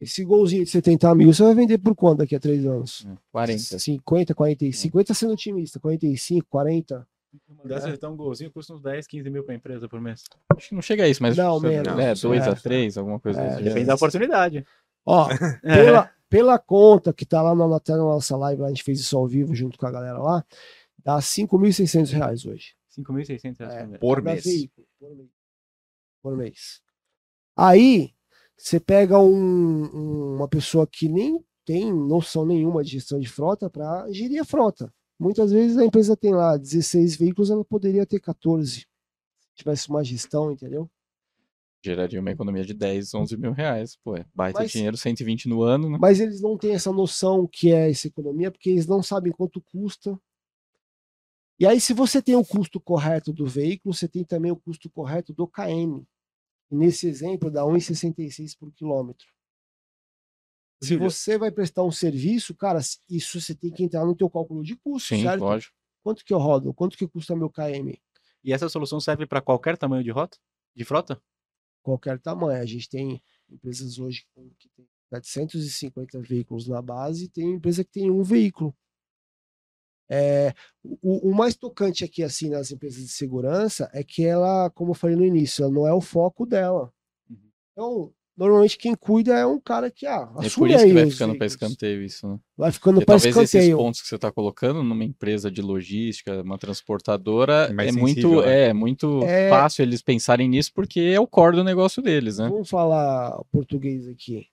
E: Esse golzinho de 70 mil, você vai vender por quanto daqui a três anos?
C: 40.
E: 50, 45, 50 sendo otimista, 45, 40.
A: Uma dessas então um golzinho custa uns 10, 15 mil pra empresa por mês.
C: Acho que não chega a isso, mas.
E: Não,
C: é,
E: menos.
C: 2
E: É.
C: a 3, alguma coisa
E: É,
C: desse
A: Depende
C: gênero.
A: da oportunidade.
E: Ó,
A: É.
E: pela, pela conta que tá lá na, da nossa live, lá, a gente fez isso ao vivo junto com a galera lá, dá 5.600 reais hoje.
A: 5.600 reais
E: É.
A: por mês.
E: Veículo, por mês. Por mês. Aí, você pega um- um- uma pessoa que nem tem noção nenhuma de gestão de frota para gerir a frota. Muitas vezes a empresa tem lá 16 veículos, ela poderia ter 14. Se tivesse uma gestão, entendeu?
C: Geraria uma economia de 10, 11 mil reais. Pô, é baita
E: Mas-
C: dinheiro, 120 no ano, né?
E: Mas eles não têm essa noção que é essa economia, porque eles não sabem quanto custa. E aí, se você tem o custo correto do veículo, você tem também o custo correto do KM. E nesse exemplo, dá 1,66 por quilômetro. Se você vai prestar um serviço, cara, isso você tem que entrar no teu cálculo de custo,
C: Sim,
E: certo?
C: lógico.
E: Quanto que eu rodo? Quanto que custa meu KM?
A: E essa solução serve para qualquer tamanho de rota? De frota?
E: Qualquer tamanho. A gente tem empresas hoje que tem 750 veículos na base, e tem empresa que tem um veículo. É, o, o mais tocante aqui, assim, nas empresas de segurança é que ela, como eu falei no início, ela não é o foco dela. Então, normalmente quem cuida é um cara que, ah,
C: É por
E: assume
C: isso que
E: aí
C: vai ficando para escanteio isso, né?
E: Vai ficando para
C: talvez esses
E: escanteio.
C: pontos que você está colocando numa empresa de logística, uma transportadora,
D: É mais
C: é
D: sensível,
C: muito,
D: né?
C: é muito
E: É-
C: fácil eles pensarem nisso porque é o core do negócio deles, né?
E: Vamos falar português aqui.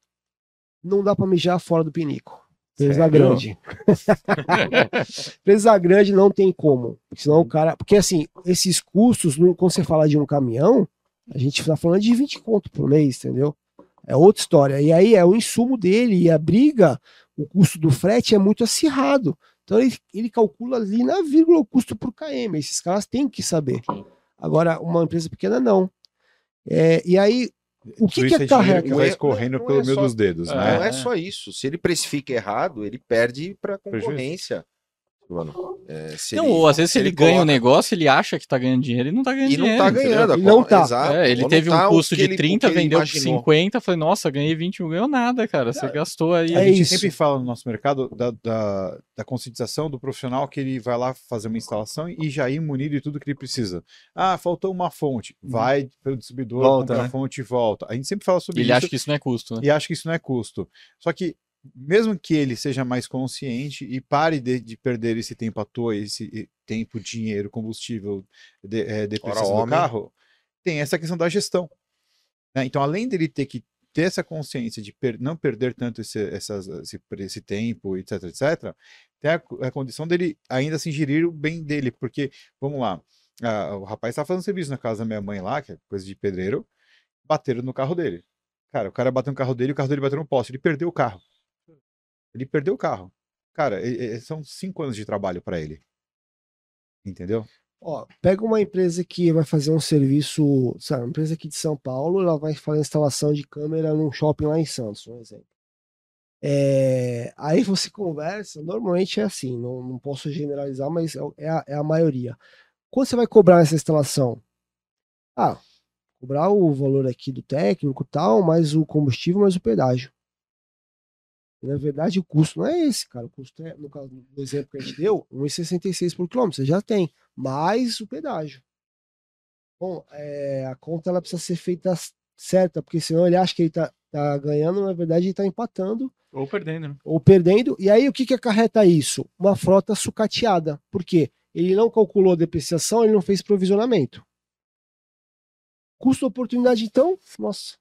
E: Não dá para mijar fora do pinico. Empresa grande. Empresa grande não tem como. Senão o cara. Porque assim, esses custos, quando você fala de um caminhão, a gente tá falando de 20 conto por mês, entendeu? É outra história. E aí é o insumo dele e a briga, o custo do frete é muito acirrado. Então ele, ele calcula ali na vírgula o custo por KM. Esses caras têm que saber. Agora, uma empresa pequena, não. É, e aí, o que, que
D: isso
E: é
D: é
E: carrega?
D: que
B: Não
D: vai
B: é-
D: escorrendo
B: não é
D: pelo meio
B: só-
D: dos dedos,
C: É.
B: Não
D: né?
B: é só isso. Se ele precifica errado, ele perde para
D: Prejuízo.
B: Mano, é, se
C: Não,
B: ele-
C: ou às vezes se ele, ganha o
B: coloca-
C: negócio, ele acha que tá ganhando dinheiro e não tá ganhando
B: e não
C: dinheiro.
B: tá ganhando. a
E: E não tá.
B: Exato.
C: É, ele teve
B: tá
C: um custo de
B: ele- o
C: 30,
B: que ele
C: vendeu por
B: imaginou.
C: 50, falei, nossa, ganhei 20, não ganhou nada, cara. Você gastou aí.
E: É
D: a gente
E: isso.
D: sempre fala no nosso mercado da, da, da conscientização do profissional que ele vai lá fazer uma instalação e já ir munido de tudo que ele precisa. Ah, faltou uma fonte. Vai pelo distribuidor,
A: Volta,
D: compra
A: né?
D: a fonte e volta. A gente sempre fala sobre
C: Ele
D: isso
C: acha que isso não é custo, né?
D: e acha que isso não é custo. Só que, mesmo que ele seja mais consciente e pare de, de perder esse tempo à toa, esse tempo, dinheiro, combustível, de, depreciação do carro, tem essa questão da gestão. né? Então, além dele ter que ter essa consciência de per- não perder tanto esse, essas- esse, esse tempo, etc, etc, tem a, a condição dele ainda assim gerir o bem dele, porque, vamos lá, ah, o rapaz estava fazendo serviço na casa da minha mãe lá, que é coisa de pedreiro, bateram no carro dele. Cara, o cara bateu no carro dele o carro dele bateu no poste. Ele perdeu o carro. Ele perdeu o carro. Cara, são cinco anos de trabalho para ele. Entendeu?
E: Ó, pega uma empresa que vai fazer um serviço, sabe, uma empresa aqui de São Paulo, ela vai fazer instalação de câmera num shopping lá em Santos, um exemplo. É, aí você conversa, normalmente é assim, não, não posso generalizar, mas é, é a, é a maioria. Quando você vai cobrar essa instalação? Ah, cobrar o valor aqui do técnico tal, mais o combustível, mais o pedágio. E, na verdade, o custo não é esse, cara. O custo é, no caso do exemplo que a gente deu, 1,66 por quilômetro, você já tem mais o pedágio. Bom, é, a conta ela precisa ser feita certa, porque senão ele acha que ele tá, tá ganhando, na verdade ele tá empatando
A: Ou perdendo, né?
E: ou perdendo. E aí o que que acarreta isso? Uma frota sucateada. Por quê? Ele não calculou a depreciação, ele não fez provisionamento. Custo oportunidade, então, nossa,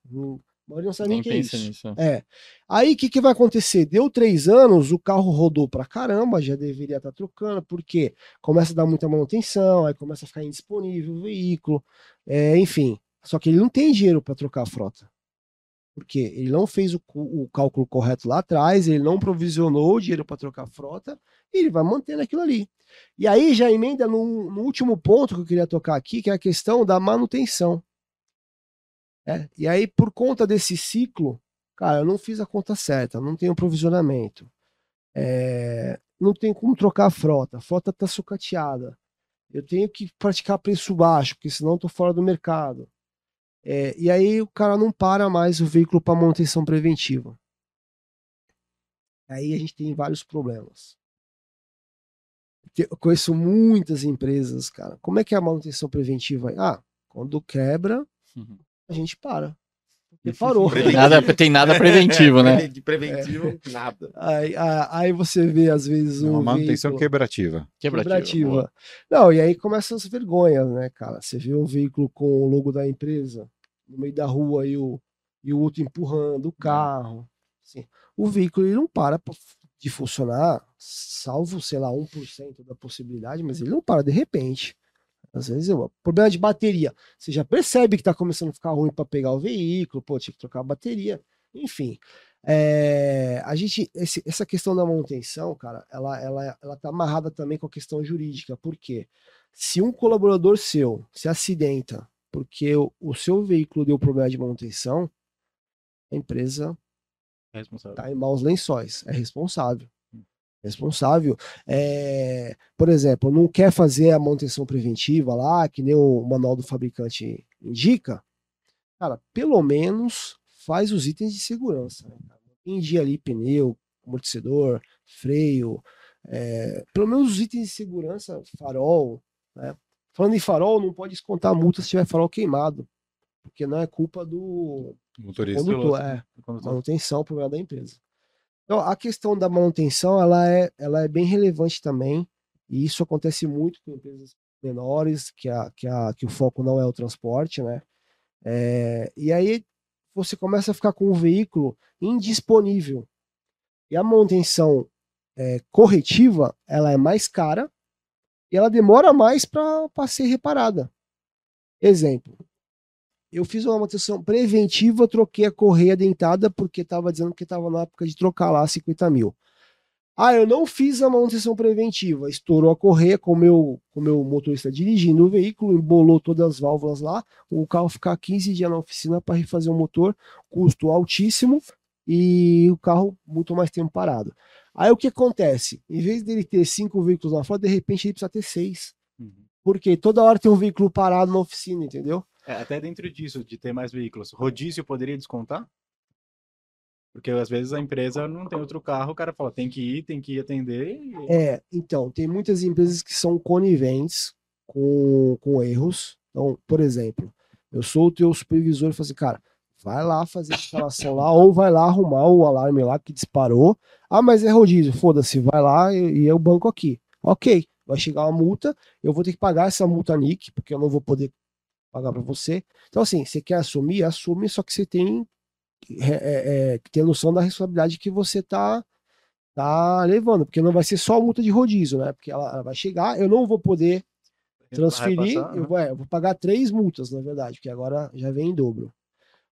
E: maioria não sabe nem o que é isso.
C: nisso.
E: É. Aí o que, que vai acontecer? Deu três anos, o carro rodou pra caramba, já deveria estar trocando, porque começa a dar muita manutenção, aí começa a ficar indisponível o veículo, é, enfim. Só que ele não tem dinheiro para trocar a frota. Porque ele não fez o, o cálculo correto lá atrás, ele não provisionou o dinheiro para trocar a frota, e ele vai mantendo aquilo ali. E aí já emenda no, no último ponto que eu queria tocar aqui, que é a questão da manutenção. É, E aí, por conta desse ciclo, cara, eu não fiz a conta certa, não tenho provisionamento. É, não tem como trocar a frota, a frota está sucateada. Eu tenho que praticar preço baixo, porque senão tô fora do mercado. É, e aí o cara não para mais o veículo para manutenção preventiva. Aí a gente tem vários problemas. Eu conheço muitas empresas, cara. Como é que é a manutenção preventiva? Ah, quando quebra,
C: Uhum.
E: A gente para. Porque parou.
C: Tem nada, tem nada preventivo, né?
B: De preventivo, nada.
E: Aí, aí você vê, às vezes,
D: É
E: um
D: uma manutenção
E: veículo
D: quebrativa.
C: Quebrativa.
E: quebrativa. Não, e aí começam as vergonhas, né, cara? Você vê um veículo com o logo da empresa no meio da rua e o, e o outro empurrando o carro. Assim, o veículo ele não para de funcionar, salvo, sei lá, 1% da possibilidade, mas ele não para de repente. Às vezes, eu, problema de bateria. Você já percebe que tá começando a ficar ruim para pegar o veículo, pô, tinha que trocar a bateria. Enfim, é, a gente, esse- essa questão da manutenção, cara, ela, ela, ela tá amarrada também com a questão jurídica. Por quê? Se um colaborador seu se acidenta porque o, o seu veículo deu problema de manutenção, a empresa
A: Responsável.
E: tá em maus lençóis, é responsável. Responsável. É, por exemplo, não quer fazer a manutenção preventiva lá, que nem o manual do fabricante indica. cara, pelo menos faz os itens de segurança. Né? Em dia ali, pneu, amortecedor, freio, é, pelo menos os itens de segurança, farol. Né? Falando em farol, não pode descontar a multa se tiver farol queimado, porque não é culpa do
D: Motorista.
E: condutor, é manutenção, problema da empresa. Então, a questão da manutenção, ela é, ela é bem relevante também, e isso acontece muito com empresas menores, que, a, que, a, que o foco não é o transporte, né? É, e aí você começa a ficar com o veículo indisponível. E a manutenção é, corretiva, ela é mais cara e ela demora mais para ser reparada. Exemplo, eu fiz uma manutenção preventiva, troquei a correia dentada porque estava dizendo que estava na época de trocar lá 50 mil. Ah, eu não fiz a manutenção preventiva, estourou a correia com o meu, com meu motorista dirigindo o veículo, embolou todas as válvulas lá, o carro ficar 15 dias na oficina para refazer o motor, custo altíssimo e o carro muito mais tempo parado. Aí o que acontece? Em vez dele ter cinco veículos na frota, de repente ele precisa ter seis.
A: Uhum.
E: Porque toda hora tem um veículo parado na oficina, entendeu?
A: É, até dentro disso, de ter mais veículos, rodízio poderia descontar? Porque às vezes a empresa não tem outro carro, o cara fala, tem que ir, tem que ir atender. E...
E: É, então, tem muitas empresas que são coniventes com, com erros. Então, por exemplo, eu sou o teu supervisor e falo assim, cara, vai lá fazer a instalação lá, ou vai lá arrumar o alarme lá que disparou. Ah, mas é rodízio, foda-se, vai lá e, e é o banco aqui. Ok, vai chegar uma multa, eu vou ter que pagar essa multa NIC, porque eu não vou poder pagar para você. Então, assim, você quer assumir, assume, só que você tem é, é, que ter noção da responsabilidade que você tá, tá levando, porque não vai ser só multa de rodízio, né? Porque ela, ela vai chegar, eu não vou poder transferir,
A: Repassar,
E: eu, vou, é, eu vou pagar três multas, na verdade, porque agora já vem em dobro.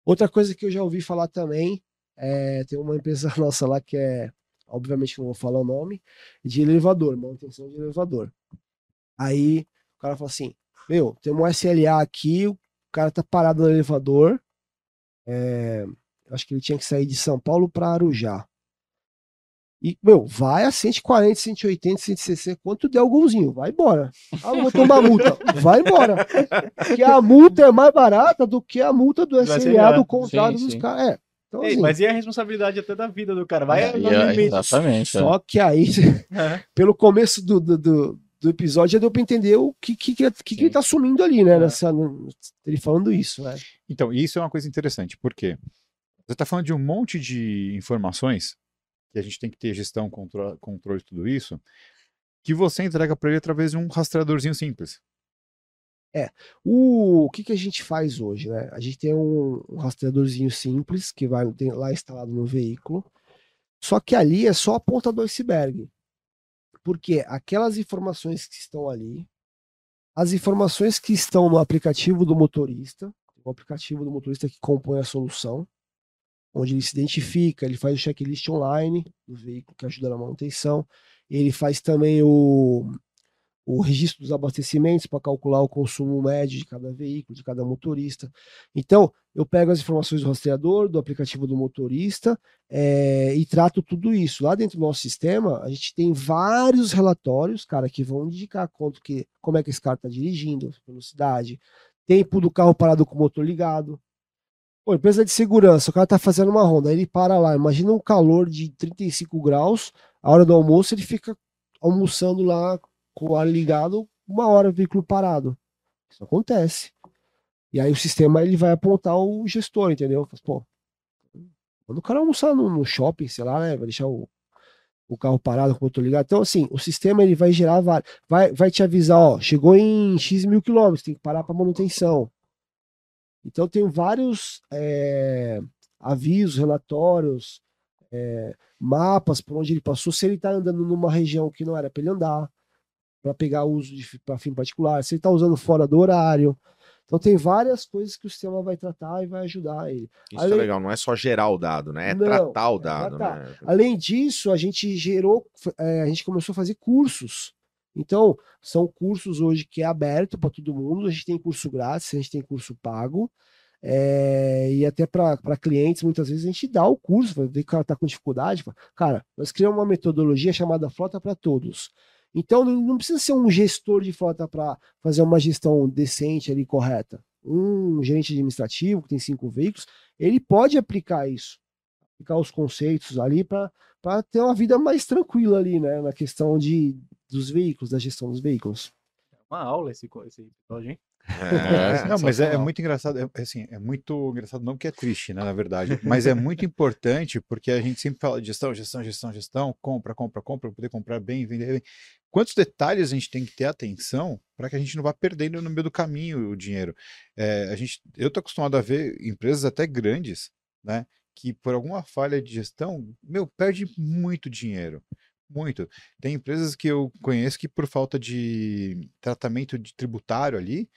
E: Outra coisa que eu já ouvi falar também, é, tem uma empresa nossa lá que é, obviamente não vou falar o nome, de elevador, manutenção de elevador. Aí o cara fala assim, meu, tem um SLA aqui, o cara tá parado no elevador, é, acho que ele tinha que sair de São Paulo para Arujá. E, meu, vai a 140, 180, 160, quanto der o golzinho, vai embora. Ah, vou tomar multa, vai embora. Porque a multa é mais barata do que a multa do SLA,
A: SLA,
E: do contrato
C: sim,
E: dos caras. É. Então,
A: Ei,
E: assim,
A: mas e a responsabilidade até da vida do cara? Vai
C: É,
A: no
C: é-
A: limite.
C: exatamente. é.
E: só que aí,
A: É.
E: pelo começo do, do, do, do episódio, já deu pra entender o que, que, que, que, ele tá assumindo ali, né?
A: É.
E: Nessa, no- ele falando isso, né?
D: Então, isso é uma coisa interessante, porque você está falando de um monte de informações que a gente tem que ter gestão, contro- controle de tudo isso, que você entrega para ele através de um rastreadorzinho simples.
E: O, o que, que a gente faz hoje, né? A gente tem um, um rastreadorzinho simples que vai tem lá instalado no veículo, só que ali é só a ponta do iceberg. Porque aquelas informações que estão ali, as informações que estão no aplicativo do motorista, o aplicativo do motorista que compõe a solução, onde ele se identifica, ele faz o checklist online do veículo que ajuda na manutenção, ele faz também o, o registro dos abastecimentos para calcular o consumo médio de cada veículo, de cada motorista. Então, eu pego as informações do rastreador, do aplicativo do motorista eh, e trato tudo isso. Lá dentro do nosso sistema, a gente tem vários relatórios, cara, que vão indicar quanto que, como é que esse carro está dirigindo, velocidade, tempo do carro parado com o motor ligado. Pô, empresa de segurança, o cara tá fazendo uma ronda, ele para lá, imagina um calor de 35 graus, a hora do almoço ele fica almoçando lá com o ar ligado, uma hora o veículo parado. Isso acontece. E aí o sistema ele vai apontar o gestor, entendeu? Fala, Pô, quando o cara almoçar no, no shopping, sei lá, né? Vai deixar o, o carro parado com o motor ligado. Então, assim, o sistema ele vai gerar. Vai, vai te avisar, ó, chegou em X mil quilômetros, tem que parar para manutenção. Então tem vários eh, avisos, relatórios, eh, mapas por onde ele passou, se ele está andando numa região que não era para ele andar, para pegar uso para fim particular, se ele está usando fora do horário. Então tem várias coisas que o sistema vai tratar e vai ajudar ele.
B: Isso
E: Além-
B: é legal, não é só gerar o dado, né? É
E: Não,
B: tratar o
E: é
B: dado,
E: tratar.
B: né?
E: Além disso, a gente gerou, eh, a gente começou a fazer cursos. Então, são cursos hoje que é aberto para todo mundo. A gente tem curso grátis, a gente tem curso pago. eh, e até para clientes, muitas vezes a gente dá o curso, ver que o cara está com dificuldade. fala, Cara, nós criamos uma metodologia chamada Frota para Todos. Então, não precisa ser um gestor de frota para fazer uma gestão decente ali, correta. um gerente administrativo que tem cinco veículos, ele pode aplicar isso, aplicar os conceitos ali para ter uma vida mais tranquila ali, né? Na questão de, dos veículos, da gestão dos veículos.
A: Uma aula esse, episódio, hein?
B: É,
D: Não, mas é, é muito engraçado, é, assim, é muito engraçado, não que é triste, né, na verdade, mas é muito importante porque a gente sempre fala de gestão, gestão, gestão, gestão, compra, compra, compra, poder comprar bem, vender bem. Quantos detalhes a gente tem que ter atenção para que a gente não vá perdendo no meio do caminho o dinheiro? É, a gente, eu estou acostumado a ver empresas até grandes, né, que por alguma falha de gestão, meu, perde muito dinheiro. Muito. Tem empresas que eu conheço que, por falta de tratamento de tributário ali,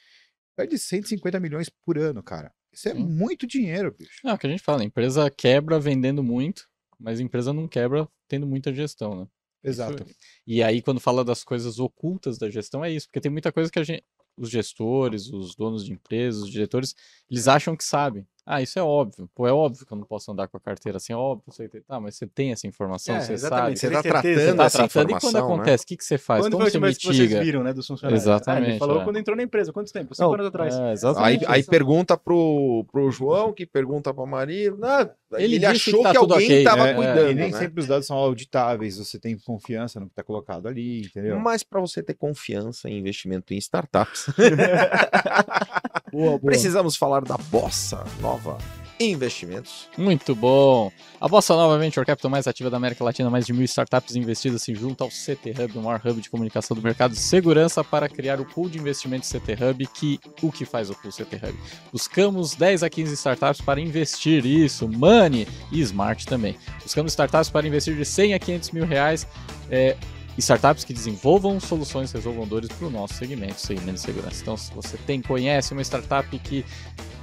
D: perde 150 milhões por ano, cara. Isso é muito dinheiro, bicho.
C: É o que a gente fala, a empresa quebra vendendo muito, mas a empresa não quebra tendo muita gestão, né?
D: Exato.
C: E aí, quando fala das coisas ocultas da gestão, é isso, porque tem muita coisa que a gente, os gestores, os donos de empresas, os diretores, eles acham que sabem. Ah, isso é óbvio. Pô, é óbvio que eu não posso andar com a carteira assim, é óbvio. Você tem... Tá, mas você tem essa informação,
A: É,
C: você
A: exatamente.
C: sabe.
B: Você tá
A: certeza?
B: tratando
C: Tá
B: essa
C: tratando. E quando
B: né?
C: acontece, o que, que você faz?
A: Quando
C: Como
A: foi
C: você
A: vez que vocês
C: mitiga?
A: viram, né, dos funcionários? Ah,
C: Exatamente,
A: ele falou
C: é.
A: quando entrou na empresa. Quanto tempo? Cinco anos atrás.
C: É,
B: Aí,
C: exatamente.
B: aí pergunta pro, pro João, que pergunta pra Maria. Ah,
C: Ele
B: ele achou
C: que tá
B: que, alguém estava
C: né?
B: cuidando.
D: e nem
B: né?
D: sempre os dados são auditáveis, você tem confiança no que está colocado ali, entendeu?
B: Mas para você ter confiança em investimento em startups,
E: Boa, boa.
B: precisamos falar da Bossa Nova Investimentos.
C: Muito bom. A Bossa Nova Venture Capital mais ativa da América Latina, mais de mil startups investidas se juntam ao CT Hub, o maior hub de comunicação do mercado de segurança para criar o pool de investimentos CT Hub, que o que faz o pool CT Hub? Buscamos 10 a 15 startups para investir isso, money e smart também. Buscamos startups para investir de 100 a 500 mil reais. é, startups que desenvolvam soluções, resolvam dores para o nosso segmento, segmento de segurança. Então, se você tem, conhece uma startup que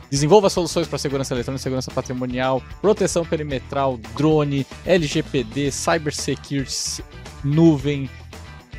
C: Desenvolva soluções para segurança eletrônica, segurança patrimonial, proteção perimetral, drone, LGPD, cybersecurity, nuvem.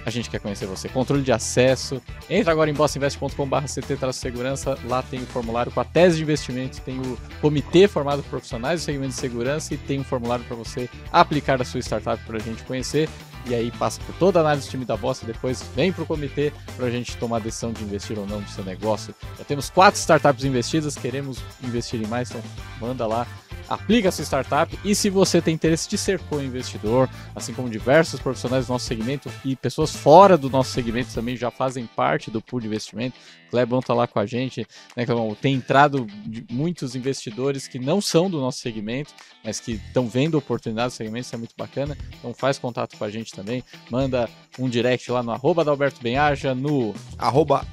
C: A gente quer conhecer você. Controle de acesso. Entra agora em bossinvest.com.br CT-segurança. Lá tem o formulário com a tese de investimento, tem o comitê formado por profissionais do segmento de segurança e tem um formulário para você aplicar a sua startup para a gente conhecer. E aí passa por toda a análise do time da Bossa, depois vem para o comitê para a gente tomar a decisão de investir ou não no seu negócio. Já temos quatro startups investidas, queremos investir em mais, então manda lá, aplica a sua startup e se você tem interesse de ser co-investidor, assim como diversos profissionais do nosso segmento e pessoas fora do nosso segmento também já fazem parte do pool de investimento. Clebão tá lá com a gente, né, Clebão? Tem entrado de muitos investidores que não são do nosso segmento, mas que estão vendo oportunidades no segmento, isso é muito bacana. Então faz contato com a gente também, manda um direct lá no arroba da Alberto Benhaja, no.
B: Arroba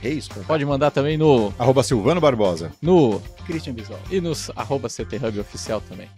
B: Reis.
C: Pode mandar também no.
D: Arroba Silvano Barbosa.
C: no
A: Christian Visual.
C: e nos arroba CT Hub oficial também.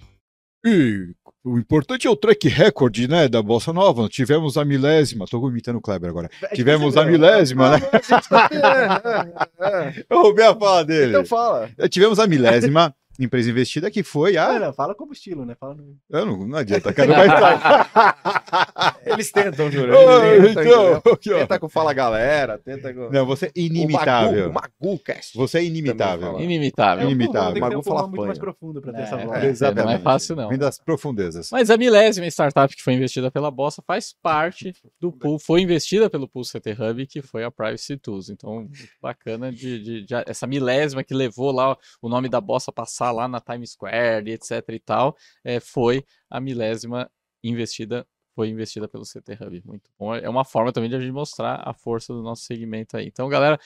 D: E o importante é o track record, né, da Bossa Nova. Tivemos a milésima, tô imitando o Kleber agora. Tivemos a milésima, né? Eu roubei a fala dele.
B: Então fala.
D: Tivemos a milésima empresa investida que foi
A: Ah,
D: a.
A: não, fala como estilo, né? Fala no...
D: Eu não, não adianta, cara. Não vai estar.
B: Eles tentam, Júlio. Eles tentam,
D: então.
B: Tenta com Fala Galera, tenta com...
D: Não, você é
B: O
D: inimitável.
B: Magu, o Magucast.
D: Você é inimitável.
C: Inimitável.
A: É
D: Inimitável.
B: Magu fala
A: muito mais profundo pra ter
C: É,
A: essa
C: é.
A: voz.
C: Não é fácil, não.
D: Vem das profundezas.
C: Mas a milésima startup que foi investida pela Bossa faz parte do pool, foi investida pelo pool CT Hub, que foi a Privacy Tools. Então, bacana de, de- de- essa milésima que levou lá o nome da Bossa a passar lá na Times Square, e etc e tal, é, foi a milésima investida, foi investida pelo CT Hub. Muito bom. É uma forma também de a gente mostrar a força do nosso segmento aí. Então, galera,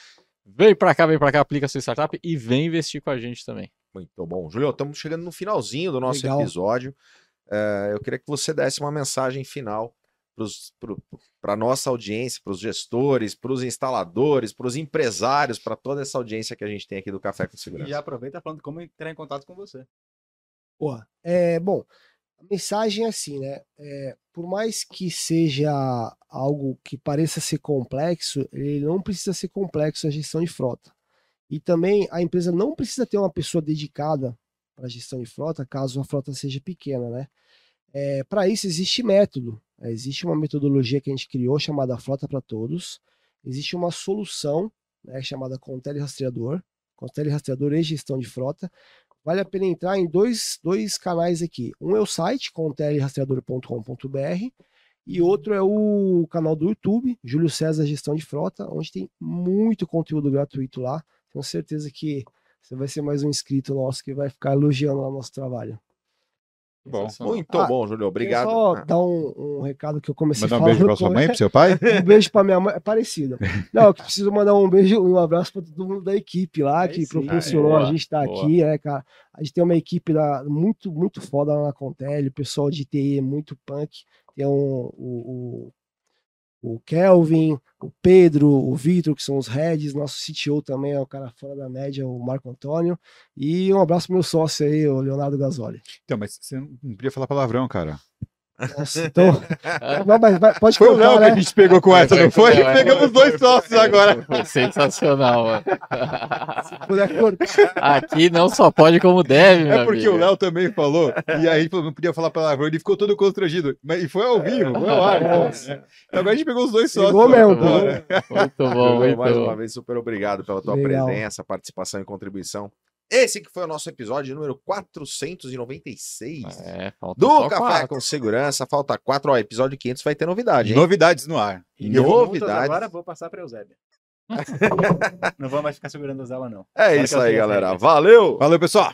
C: vem pra cá, vem pra cá, aplica a sua startup e vem investir com a gente também.
B: Muito bom. Julio, estamos chegando no finalzinho do nosso
E: Legal.
B: episódio. É, eu queria que você desse uma mensagem final para a nossa audiência, para os gestores, para os instaladores, para os empresários, para toda essa audiência que a gente tem aqui do Café com
A: E
B: Segurança.
A: já aproveita falando como entrar em contato com você.
E: Boa. É, bom, a mensagem é assim, né? É, por mais que seja algo que pareça ser complexo, ele não precisa ser complexo a gestão de frota. E também a empresa não precisa ter uma pessoa dedicada para a gestão de frota, caso a frota seja pequena, né? É, para isso existe método. Existe uma metodologia que a gente criou chamada Frota para Todos. Existe uma solução né, chamada Contele Rastreador. Contele Rastreador e Gestão de Frota vale a pena entrar em dois, dois canais aqui. Um é o site, contelrastreador.com.br, e outro é o canal do YouTube, Júlio César Gestão de Frota, onde tem muito conteúdo gratuito lá. Tenho certeza que você vai ser mais um inscrito nosso que vai ficar elogiando o nosso trabalho.
D: Bom.
B: Muito
E: Ah,
B: bom, Júlio. Obrigado.
E: Só
B: Ah,
E: dar um, um recado que eu comecei
D: Mandar um
E: falando
D: beijo pra sua mãe, pro seu pai?
E: Um beijo pra minha mãe, é parecido. Não, eu preciso mandar um beijo e um abraço pra todo mundo da equipe lá
A: Aí
E: que
A: sim.
E: proporcionou a gente estar
C: boa.
E: aqui, né, cara? A gente tem uma equipe lá muito, muito foda lá na Contele, o pessoal de TI é muito punk. Tem um, o, o, o Kelvin, o Pedro, o Vitor, que são os heads, nosso CTO também é o cara fora da média, o Marco Antônio. E um abraço pro meu sócio aí, o Leonardo Gasoli.
D: Então, mas você não podia falar palavrão, cara.
E: Nossa, então, pode
D: Foi o Léo que
E: né?
D: a gente pegou com essa, não foi?
C: Foi, foi,
D: Pegamos
C: foi,
D: dois
C: foi,
D: sócios agora.
C: Foi sensacional, mano. Aqui não só pode como deve,
D: É porque
C: amigo.
D: o Léo também falou, e aí não podia falar palavrão, ele ficou todo constrangido. Mas, e foi ao vivo, foi ao ar. então, né? Então agora a gente pegou os dois sócios.
E: Pegou mesmo.
C: Muito bom, muito
B: mais
C: bom.
B: uma vez, super obrigado pela tua
E: Legal.
B: presença, participação e contribuição. Esse que foi o nosso episódio número 496
C: É, falta
B: do Café
C: quatro.
B: com Segurança. Falta quatro, ó, episódio 500 vai ter novidade, hein?
D: Novidades no ar.
A: E
B: Novidades.
A: Agora vou passar pra Eusébia. não vou mais ficar segurando as ela, não.
B: É isso aí, galera. Valeu!
D: Valeu, pessoal.